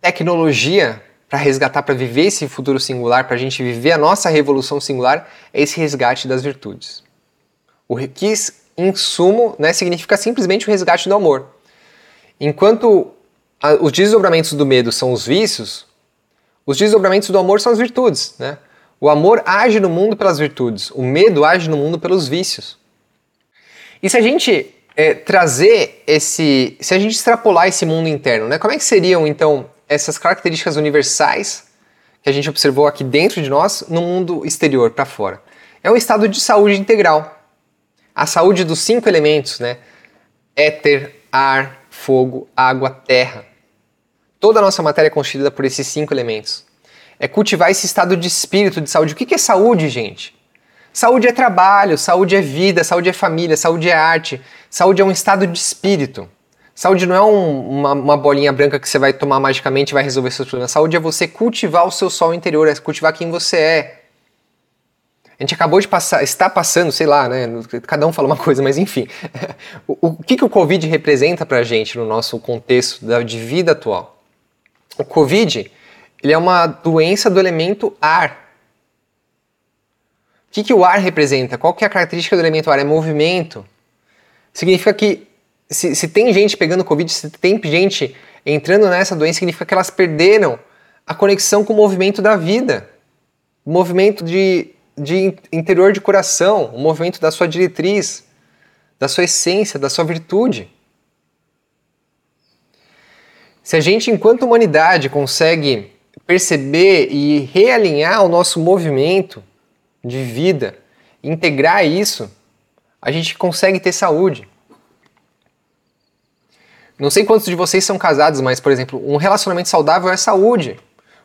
[SPEAKER 1] tecnologia para resgatar, para viver esse futuro singular, para a gente viver a nossa revolução singular, é esse resgate das virtudes. O que, em sumo, né, significa simplesmente o resgate do amor. Enquanto a, os desdobramentos do medo são os vícios, os desdobramentos do amor são as virtudes. Né? O amor age no mundo pelas virtudes, o medo age no mundo pelos vícios. E se a gente é, trazer esse, se a gente extrapolar esse mundo interno, né, como é que seriam então essas características universais que a gente observou aqui dentro de nós no mundo exterior, para fora? É um estado de saúde integral. A saúde dos cinco elementos, né? Éter, ar, fogo, água, terra. Toda a nossa matéria é constituída por esses cinco elementos é cultivar esse estado de espírito, de saúde. O que é saúde, gente? Saúde é trabalho, saúde é vida, saúde é família, saúde é arte, saúde é um estado de espírito. Saúde não é um, uma, uma, bolinha branca que você vai tomar magicamente e vai resolver seus problemas. Saúde é você cultivar o seu sol interior, é cultivar quem você é. A gente acabou de passar, está passando, sei lá, né? Cada um fala uma coisa, mas enfim. O, o que, que o Covid representa pra gente no nosso contexto de vida atual? O Covid ele é uma doença do elemento ar. O que, que o ar representa? Qual que é a característica do elemento ar? É movimento. Significa que se, se tem gente pegando Covid, se tem gente entrando nessa doença, significa que elas perderam a conexão com o movimento da vida. O movimento de, de interior de coração, o movimento da sua diretriz, da sua essência, da sua virtude. Se a gente, enquanto humanidade, consegue perceber e realinhar o nosso movimento de vida, integrar isso, a gente consegue ter saúde. Não sei quantos de vocês são casados, mas, por exemplo, um relacionamento saudável é saúde.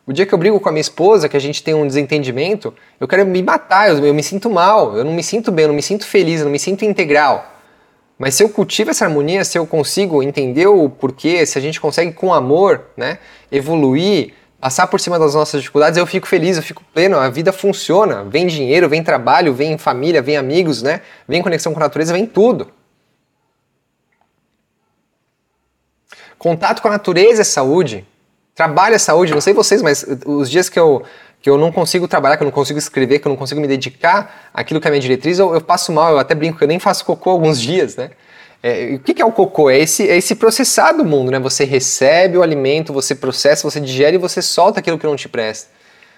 [SPEAKER 1] O dia que eu brigo com a minha esposa, que a gente tem um desentendimento, eu quero me matar, eu, eu me sinto mal, eu não me sinto bem, eu não me sinto feliz, eu não me sinto integral. Mas se eu cultivo essa harmonia, se eu consigo entender o porquê, se a gente consegue com amor, né, evoluir, passar por cima das nossas dificuldades, eu fico feliz, eu fico pleno, a vida funciona, vem dinheiro, vem trabalho, vem família, vem amigos, né? Vem conexão com a natureza, vem tudo. Contato com a natureza é saúde. Trabalho é saúde. Não sei vocês, mas os dias que eu, que eu não consigo trabalhar, que eu não consigo escrever, que eu não consigo me dedicar àquilo que é a minha diretriz, eu, eu passo mal, eu até brinco que eu nem faço cocô alguns dias, né? É, o que, que é o cocô? É esse, é esse processar do mundo, né? Você recebe o alimento, você processa, você digere e você solta aquilo que não te presta.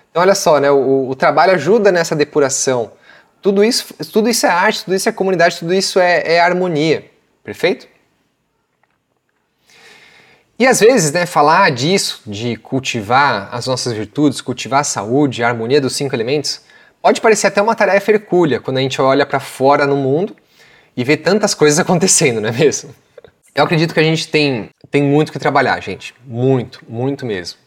[SPEAKER 1] Então, olha só, né? O, o trabalho ajuda nessa depuração. Tudo isso, tudo isso é arte, tudo isso é comunidade, tudo isso é, é harmonia. Perfeito? E às vezes, né, falar disso, de cultivar as nossas virtudes, cultivar a saúde, a harmonia dos cinco elementos, pode parecer até uma tarefa hercúlea quando a gente olha para fora no mundo e ver tantas coisas acontecendo, não é mesmo? Eu acredito que a gente tem, tem muito que trabalhar, gente. Muito, muito mesmo.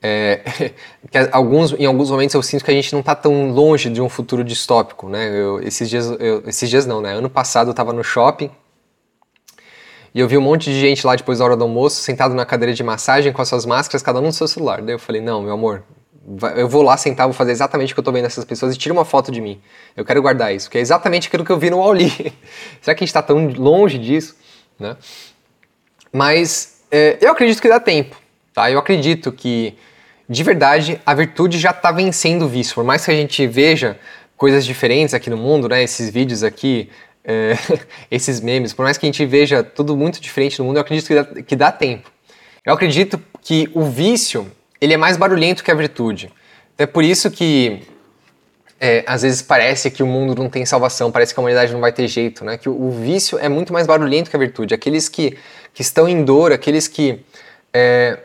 [SPEAKER 1] É, alguns, em alguns momentos eu sinto que a gente não está tão longe de um futuro distópico, né? Eu, esses, dias, eu, esses dias não, né? Ano passado eu estava no shopping e eu vi um monte de gente lá depois da hora do almoço, sentado na cadeira de massagem com as suas máscaras, cada um no seu celular. Daí eu falei, não, meu amor, eu vou lá sentar, vou fazer exatamente o que eu tô vendo essas pessoas e tira uma foto de mim. Eu quero guardar isso, que é exatamente aquilo que eu vi no Auli. Será que a gente está tão longe disso? Né? Mas é, eu acredito que dá tempo, tá? Eu acredito que de verdade, a virtude já está vencendo o vício. Por mais que a gente veja coisas diferentes aqui no mundo, né? Esses vídeos aqui, é, esses memes, por mais que a gente veja tudo muito diferente no mundo, eu acredito que dá, que dá tempo. Eu acredito que o vício, ele é mais barulhento que a virtude. Então é por isso que é, às vezes parece que o mundo não tem salvação, parece que a humanidade não vai ter jeito, né? Que o, o vício é muito mais barulhento que a virtude. Aqueles que, que estão em dor, aqueles que é,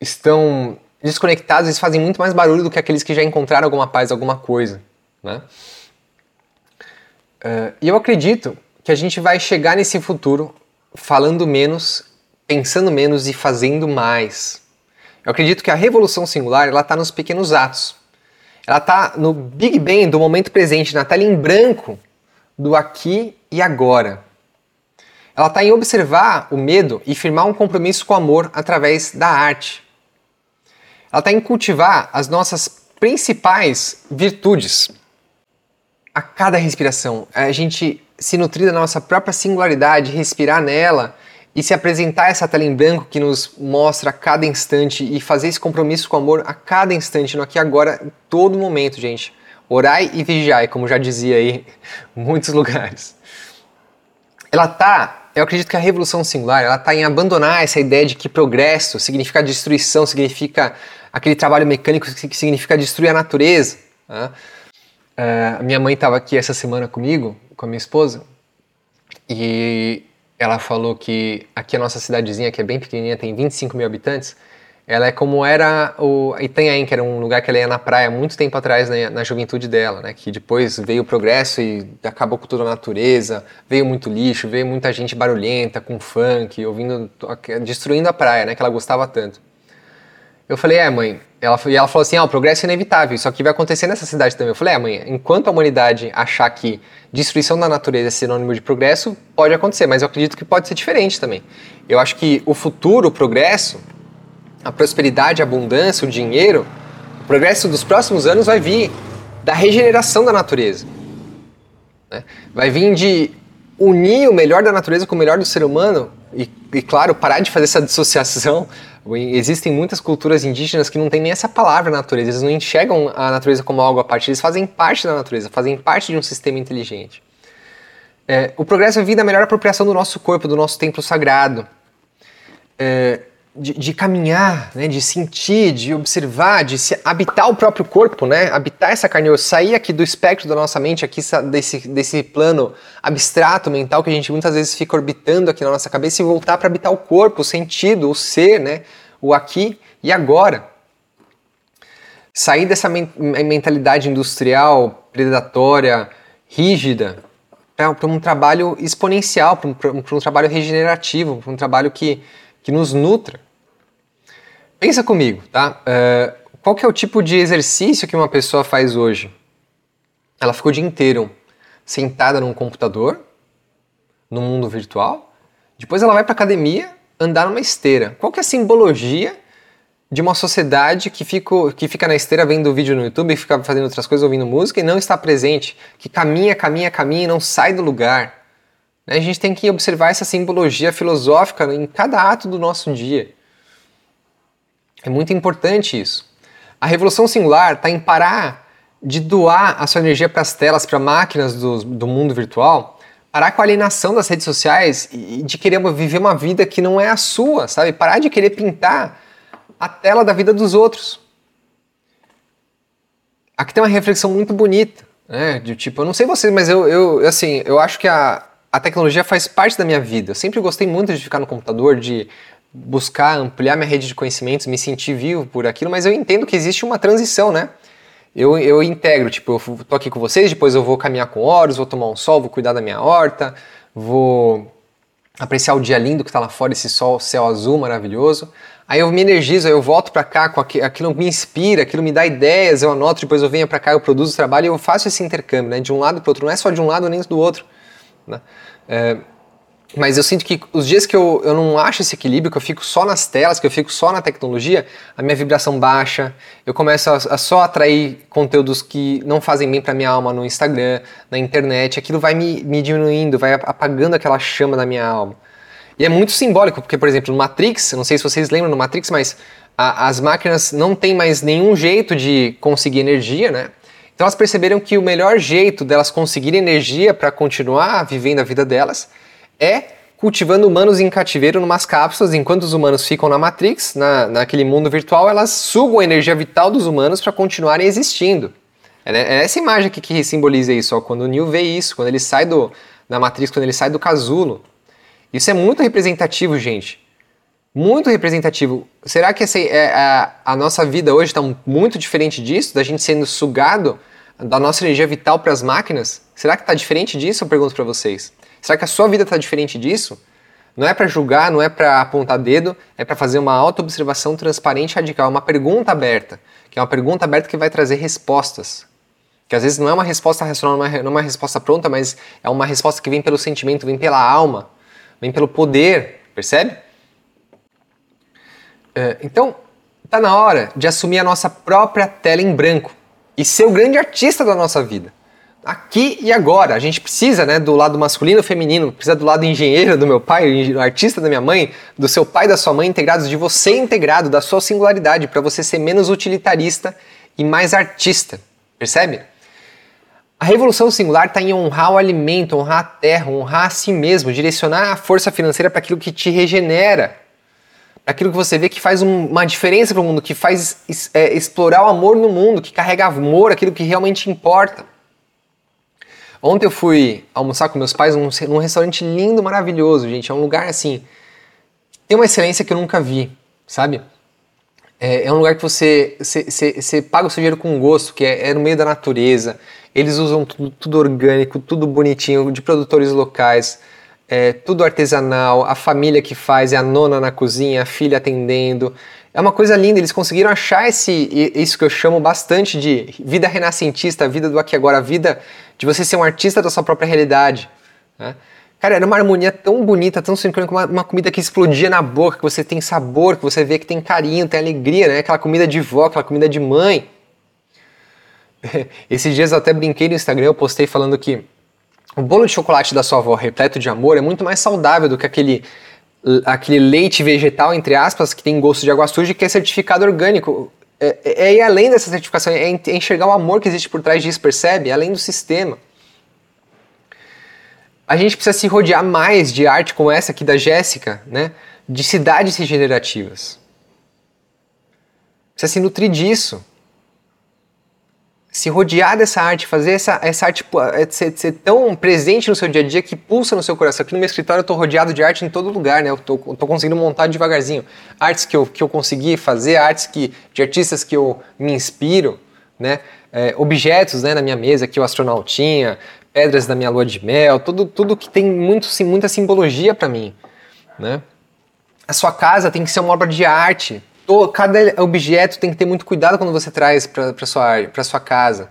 [SPEAKER 1] estão desconectados, eles fazem muito mais barulho do que aqueles que já encontraram alguma paz, alguma coisa. Né? Uh, e eu acredito que a gente vai chegar nesse futuro falando menos, pensando menos e fazendo mais. Eu acredito que a revolução singular ela está nos pequenos atos. Ela está no Big Bang do momento presente, na tela em branco do aqui e agora. Ela está em observar o medo e firmar um compromisso com o amor através da arte. Ela está em cultivar as nossas principais virtudes. A cada respiração, a gente se nutrir da nossa própria singularidade, respirar nela e se apresentar essa tela em branco que nos mostra a cada instante e fazer esse compromisso com o amor a cada instante, no aqui agora, em todo momento, gente. Orai e vigiai, como já dizia aí muitos lugares. Ela tá eu acredito que a revolução singular ela está em abandonar essa ideia de que progresso significa destruição, significa aquele trabalho mecânico que significa destruir a natureza. Né? Uh, minha mãe estava aqui essa semana comigo, com a minha esposa, e ela falou que aqui a nossa cidadezinha, que é bem pequenininha, tem 25 mil habitantes, ela é como era o Itanhaém, que era um lugar que ela ia na praia muito tempo atrás, né, na juventude dela, né, que depois veio o progresso e acabou com toda a natureza, veio muito lixo, veio muita gente barulhenta, com funk, ouvindo, destruindo a praia, né, que ela gostava tanto. Eu falei, é mãe, ela, e ela falou assim, ah, o progresso é inevitável, isso aqui vai acontecer nessa cidade também. Eu falei, é mãe, enquanto a humanidade achar que destruição da natureza é sinônimo de progresso, pode acontecer, mas eu acredito que pode ser diferente também. Eu acho que o futuro, o progresso, a prosperidade, a abundância, o dinheiro, o progresso dos próximos anos vai vir da regeneração da natureza. Né? Vai vir de unir o melhor da natureza com o melhor do ser humano e, e, claro, parar de fazer essa dissociação. Existem muitas culturas indígenas que não têm nem essa palavra natureza, eles não enxergam a natureza como algo à parte, eles fazem parte da natureza, fazem parte de um sistema inteligente. É, o progresso vai vir da melhor apropriação do nosso corpo, do nosso templo sagrado. É, de, de, caminhar, né, de sentir, de observar, de se, habitar o próprio corpo, né, habitar essa carne, sair aqui do espectro da nossa mente, aqui desse, desse plano abstrato mental que a gente muitas vezes fica orbitando aqui na nossa cabeça e voltar para habitar o corpo, o sentido, o ser, né, o aqui e agora. Sair dessa mentalidade industrial, predatória, rígida, para um trabalho exponencial, para um, um trabalho regenerativo, para um trabalho que, que nos nutra. Pensa comigo, tá? Uh, qual que é o tipo de exercício que uma pessoa faz hoje? Ela ficou o dia inteiro sentada num computador, no mundo virtual. Depois ela vai para academia andar numa esteira. Qual que é a simbologia de uma sociedade que fica, que fica na esteira vendo vídeo no YouTube, e fica fazendo outras coisas, ouvindo música e não está presente, que caminha, caminha, caminha e não sai do lugar? Né? A gente tem que observar essa simbologia filosófica em cada ato do nosso dia. É muito importante isso. A revolução singular está em parar de doar a sua energia para as telas, para máquinas do, do mundo virtual, parar com a alienação das redes sociais e de querer viver uma vida que não é a sua, sabe? Parar de querer pintar a tela da vida dos outros. Aqui tem uma reflexão muito bonita, né? De tipo, eu não sei vocês, mas eu, eu assim, eu acho que a, a tecnologia faz parte da minha vida. Eu sempre gostei muito de ficar no computador, de buscar ampliar minha rede de conhecimentos, me sentir vivo por aquilo, mas eu entendo que existe uma transição, né? Eu, eu integro, tipo, eu tô aqui com vocês, depois eu vou caminhar com Horus, vou tomar um sol, vou cuidar da minha horta, vou apreciar o dia lindo que está lá fora, esse sol, céu azul maravilhoso. Aí eu me energizo, eu volto para cá, com aquilo, aquilo me inspira, aquilo me dá ideias, eu anoto, depois eu venho para cá, eu produzo trabalho e eu faço esse intercâmbio, né? De um lado para outro, não é só de um lado nem do outro, né? É, mas eu sinto que os dias que eu, eu não acho esse equilíbrio, que eu fico só nas telas, que eu fico só na tecnologia, a minha vibração baixa, eu começo a, a só atrair conteúdos que não fazem bem para minha alma no Instagram, na internet, aquilo vai me, me diminuindo, vai apagando aquela chama da minha alma. E é muito simbólico, porque, por exemplo, no Matrix, não sei se vocês lembram no Matrix, mas a, as máquinas não têm mais nenhum jeito de conseguir energia, né? Então elas perceberam que o melhor jeito delas conseguirem energia para continuar vivendo a vida delas é cultivando humanos em cativeiro numas cápsulas, enquanto os humanos ficam na Matrix, na, naquele mundo virtual, elas sugam a energia vital dos humanos para continuarem existindo. É, né, é, essa imagem aqui que simboliza isso, ó, quando o Neo vê isso, quando ele sai do, da Matrix, quando ele sai do casulo. Isso é muito representativo, gente. Muito representativo. Será que essa, é, a, a nossa vida hoje está muito diferente disso? Da gente sendo sugado da nossa energia vital para as máquinas? Será que está diferente disso? Eu pergunto para vocês. Será que a sua vida está diferente disso? Não é para julgar, não é para apontar dedo, é para fazer uma auto-observação transparente e radical, uma pergunta aberta, que é uma pergunta aberta que vai trazer respostas. Que às vezes não é uma resposta racional, não é uma resposta pronta, mas é uma resposta que vem pelo sentimento, vem pela alma, vem pelo poder, percebe? É, então, está na hora de assumir a nossa própria tela em branco e ser o grande artista da nossa vida. Aqui e agora. A gente precisa né, do lado masculino e feminino, precisa do lado engenheiro do meu pai, artista da minha mãe, do seu pai e da sua mãe integrados, de você integrado, da sua singularidade, para você ser menos utilitarista e mais artista. Percebe? A revolução singular está em honrar o alimento, honrar a terra, honrar a si mesmo, direcionar a força financeira para aquilo que te regenera, para aquilo que você vê que faz um, uma diferença para o mundo, que faz é, explorar o amor no mundo, que carrega amor, aquilo que realmente importa. Ontem eu fui almoçar com meus pais num, num restaurante lindo, maravilhoso, gente. É um lugar assim. Tem uma excelência que eu nunca vi, sabe? É, é um lugar que você, você, paga o seu dinheiro com gosto, que é, é no meio da natureza. Eles usam tudo, tudo orgânico, tudo bonitinho, de produtores locais, é, tudo artesanal. A família que faz é a nona na cozinha, a filha atendendo. É uma coisa linda, eles conseguiram achar esse, isso que eu chamo bastante de vida renascentista, vida do aqui agora, vida de você ser um artista da sua própria realidade. Né? Cara, era uma harmonia tão bonita, tão sincrônica, uma, uma, comida que explodia na boca, que você tem sabor, que você vê que tem carinho, tem alegria, né? Aquela comida de vó, aquela comida de mãe. Esses dias eu até brinquei no Instagram, eu postei falando que o bolo de chocolate da sua avó repleto de amor é muito mais saudável do que aquele, aquele leite vegetal, entre aspas, que tem gosto de água suja que é certificado orgânico. É, é, é além dessa certificação, é, é enxergar o amor que existe por trás disso, percebe? Além do sistema a gente precisa se rodear mais de arte como essa aqui da Jéssica, né? De cidades regenerativas. Precisa se nutrir disso. Se rodear dessa arte, fazer essa, essa arte é, ser, ser, tão presente no seu dia a dia que pulsa no seu coração. Aqui no meu escritório eu estou rodeado de arte em todo lugar, né? Eu estou conseguindo montar devagarzinho. Artes que eu, que eu consegui fazer, artes que, de artistas que eu me inspiro, né? É, objetos né, na minha mesa, aqui o astronautinha, pedras da minha lua de mel, tudo, tudo que tem muito, sim, muita simbologia para mim. Né? A sua casa tem que ser uma obra de arte. Cada objeto tem que ter muito cuidado quando você traz para sua, sua casa.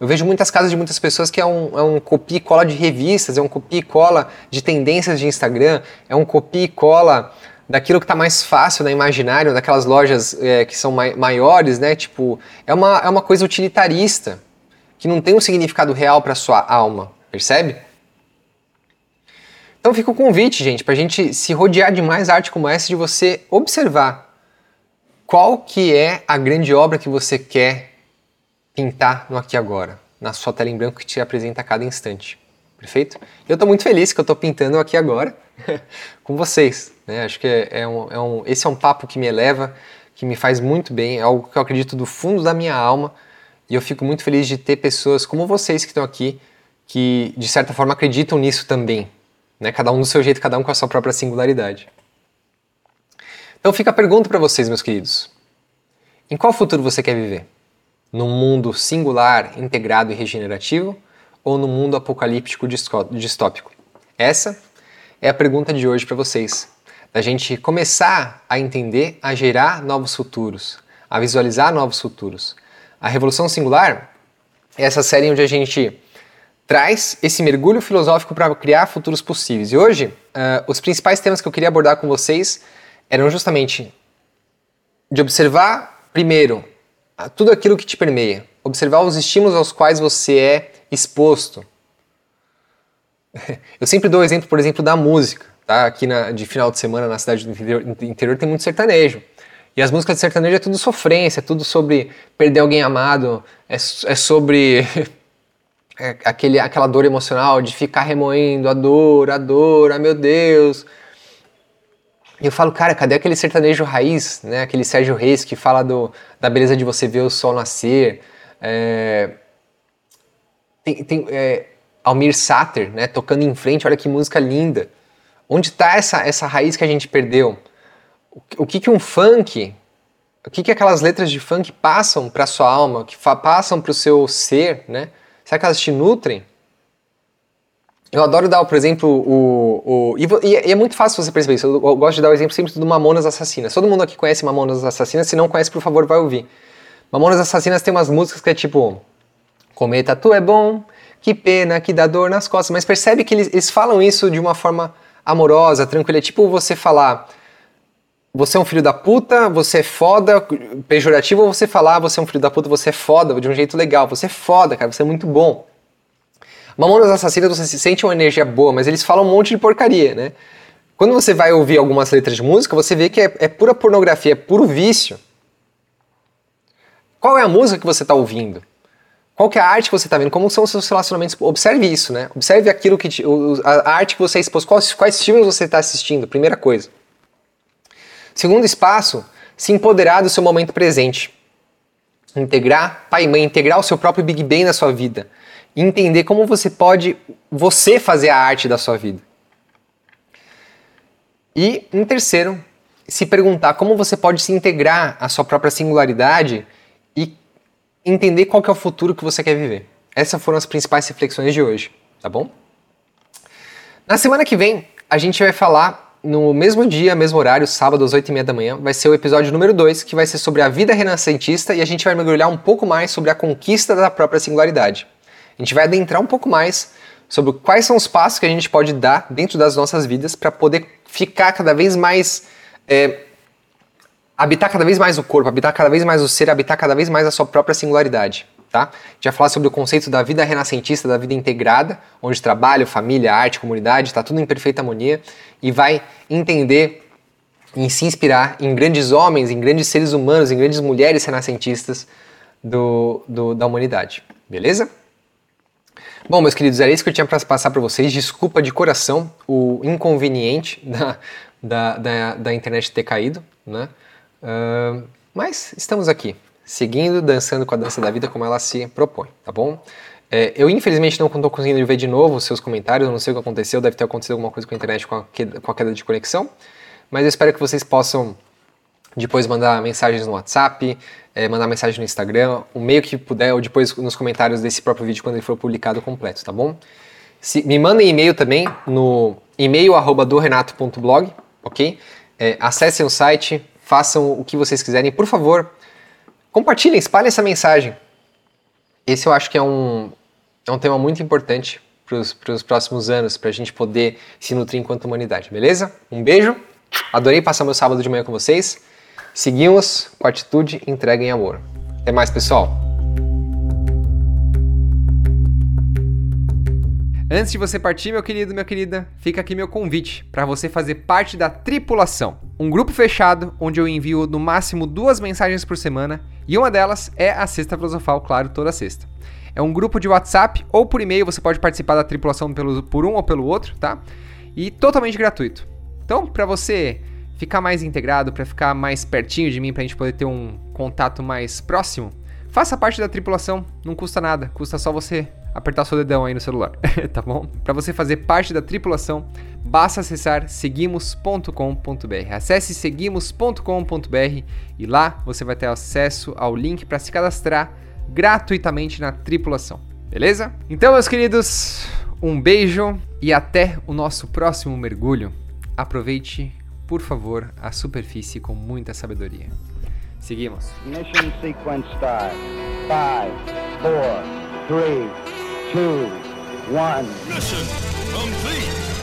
[SPEAKER 1] Eu vejo muitas casas de muitas pessoas que é um, é um copia e cola de revistas, é um copia e cola de tendências de Instagram, é um copia e cola daquilo que está mais fácil no imaginário, daquelas lojas é, que são mai maiores, né? Tipo, é uma, é uma coisa utilitarista que não tem um significado real para sua alma, percebe? Então fica o convite, gente, para a gente se rodear de mais arte como essa, de você observar qual que é a grande obra que você quer pintar no aqui agora, na sua tela em branco que te apresenta a cada instante. Perfeito? Eu estou muito feliz que eu estou pintando aqui agora com vocês. Né? Acho que é, é, um, é um, esse é um papo que me eleva, que me faz muito bem, é algo que eu acredito do fundo da minha alma e eu fico muito feliz de ter pessoas como vocês que estão aqui, que de certa forma acreditam nisso também. Né? Cada um do seu jeito, cada um com a sua própria singularidade. Então fica a pergunta para vocês, meus queridos. Em qual futuro você quer viver? Num mundo singular, integrado e regenerativo? Ou num mundo apocalíptico distópico? Essa é a pergunta de hoje para vocês. Da gente começar a entender, a gerar novos futuros, a visualizar novos futuros, a Revolução Singular é essa série onde a gente traz esse mergulho filosófico para criar futuros possíveis. E hoje, uh, os principais temas que eu queria abordar com vocês eram justamente de observar, primeiro, tudo aquilo que te permeia, observar os estímulos aos quais você é exposto. Eu sempre dou o exemplo, por exemplo, da música. tá? Aqui na, de final de semana na cidade do interior, interior tem muito sertanejo. E as músicas de sertanejo é tudo sofrência, é tudo sobre perder alguém amado, é, é sobre é, aquele, aquela dor emocional de ficar remoendo a dor, a dor, ah meu Deus. Eu falo, cara, cadê aquele sertanejo raiz, né? Aquele Sérgio Reis que fala do, da beleza de você ver o sol nascer. É, tem, tem é, Almir Sater, né? Tocando em frente, olha que música linda. Onde está essa, essa raiz que a gente perdeu? o que, que um funk, o que, que aquelas letras de funk passam para sua alma, que passam para o seu ser, né? Será que elas te nutrem? Eu adoro dar, por exemplo, o. o e, e, é muito fácil você perceber isso. Eu, eu, gosto de dar o exemplo sempre do Mamonas Assassinas. Todo mundo aqui conhece Mamonas Assassinas. Se não conhece, por favor, vai ouvir. Mamonas Assassinas tem umas músicas que é tipo. Comer tatu é bom, que pena, que dá dor nas costas. Mas percebe que eles, eles falam isso de uma forma amorosa, tranquila. É tipo você falar você é um filho da puta, você é foda, pejorativo, ou você falar você é um filho da puta, você é foda, de um jeito legal, você é foda, cara, você é muito bom. Mamonas Assassinas você se sente uma energia boa, mas eles falam um monte de porcaria, né? Quando você vai ouvir algumas letras de música, você vê que é, é pura pornografia, é puro vício. Qual é a música que você está ouvindo? Qual é a arte que você está vendo? Como são os seus relacionamentos? Observe isso, né? Observe aquilo que te, a arte que você expôs. Quais, quais filmes você está assistindo? Primeira coisa. Segundo espaço, se empoderar do seu momento presente. Integrar, pai e mãe, integrar o seu próprio Big Bang na sua vida. Entender como você pode, você fazer a arte da sua vida. E, em terceiro, se perguntar como você pode se integrar à sua própria singularidade e entender qual é o futuro que você quer viver. Essas foram as principais reflexões de hoje, tá bom? Na semana que vem, a gente vai falar no mesmo dia, mesmo horário, sábado às 8 e meia da manhã, vai ser o episódio número 2, que vai ser sobre a vida renascentista e a gente vai mergulhar um pouco mais sobre a conquista da própria singularidade. A gente vai adentrar um pouco mais sobre quais são os passos que a gente pode dar dentro das nossas vidas para poder ficar cada vez mais. É, habitar cada vez mais o corpo, habitar cada vez mais o ser, habitar cada vez mais a sua própria singularidade tá? A gente vai falar sobre o conceito da vida renascentista, da vida integrada, onde trabalho, família, arte, comunidade, está tudo em perfeita harmonia, e vai entender e se inspirar em grandes homens, em grandes seres humanos, em grandes mulheres renascentistas do, do da humanidade. Beleza? Bom, meus queridos, era isso que eu tinha para passar para vocês. Desculpa de coração o inconveniente da, da, da, da internet ter caído, né? Uh, mas estamos aqui seguindo, dançando com a dança da vida como ela se propõe, tá bom? É, eu infelizmente não estou conseguindo ver de novo os seus comentários, eu não sei o que aconteceu, deve ter acontecido alguma coisa com a internet com a queda, com a queda de conexão, mas eu espero que vocês possam depois mandar mensagens no WhatsApp, é, mandar mensagem no Instagram, o meio que puder, ou depois nos comentários desse próprio vídeo quando ele for publicado completo, tá bom? Se, me mandem e-mail também no e-mail arroba do renato.blog, ok? É, acessem o site, façam o que vocês quiserem, por favor, Compartilhem, espalhem essa mensagem. Esse eu acho que é um, é um tema muito importante para os próximos anos, para a gente poder se nutrir enquanto humanidade, beleza? Um beijo, adorei passar meu sábado de manhã com vocês. Seguimos com atitude, entrega em amor. Até mais, pessoal! Antes de você partir, meu querido, minha querida, fica aqui meu convite para você fazer parte da tripulação, um grupo fechado onde eu envio no máximo duas mensagens por semana e uma delas é a Sexta Filosofal, claro, toda sexta. É um grupo de WhatsApp ou por e-mail, você pode participar da tripulação pelo, por um ou pelo outro, tá? E totalmente gratuito. Então, para você ficar mais integrado, para ficar mais pertinho de mim, para a gente poder ter um contato mais próximo, faça parte da tripulação, não custa nada, custa só você apertar seu dedão aí no celular, tá bom? Para você fazer parte da tripulação, basta acessar seguimos.com.br. Acesse seguimos.com.br e lá você vai ter acesso ao link para se cadastrar gratuitamente na tripulação. Beleza? Então, meus queridos, um beijo e até o nosso próximo mergulho. Aproveite, por favor, a superfície com muita sabedoria. Seguimos. Mission sequence start. 5, 4, 3, two, one. Mission complete.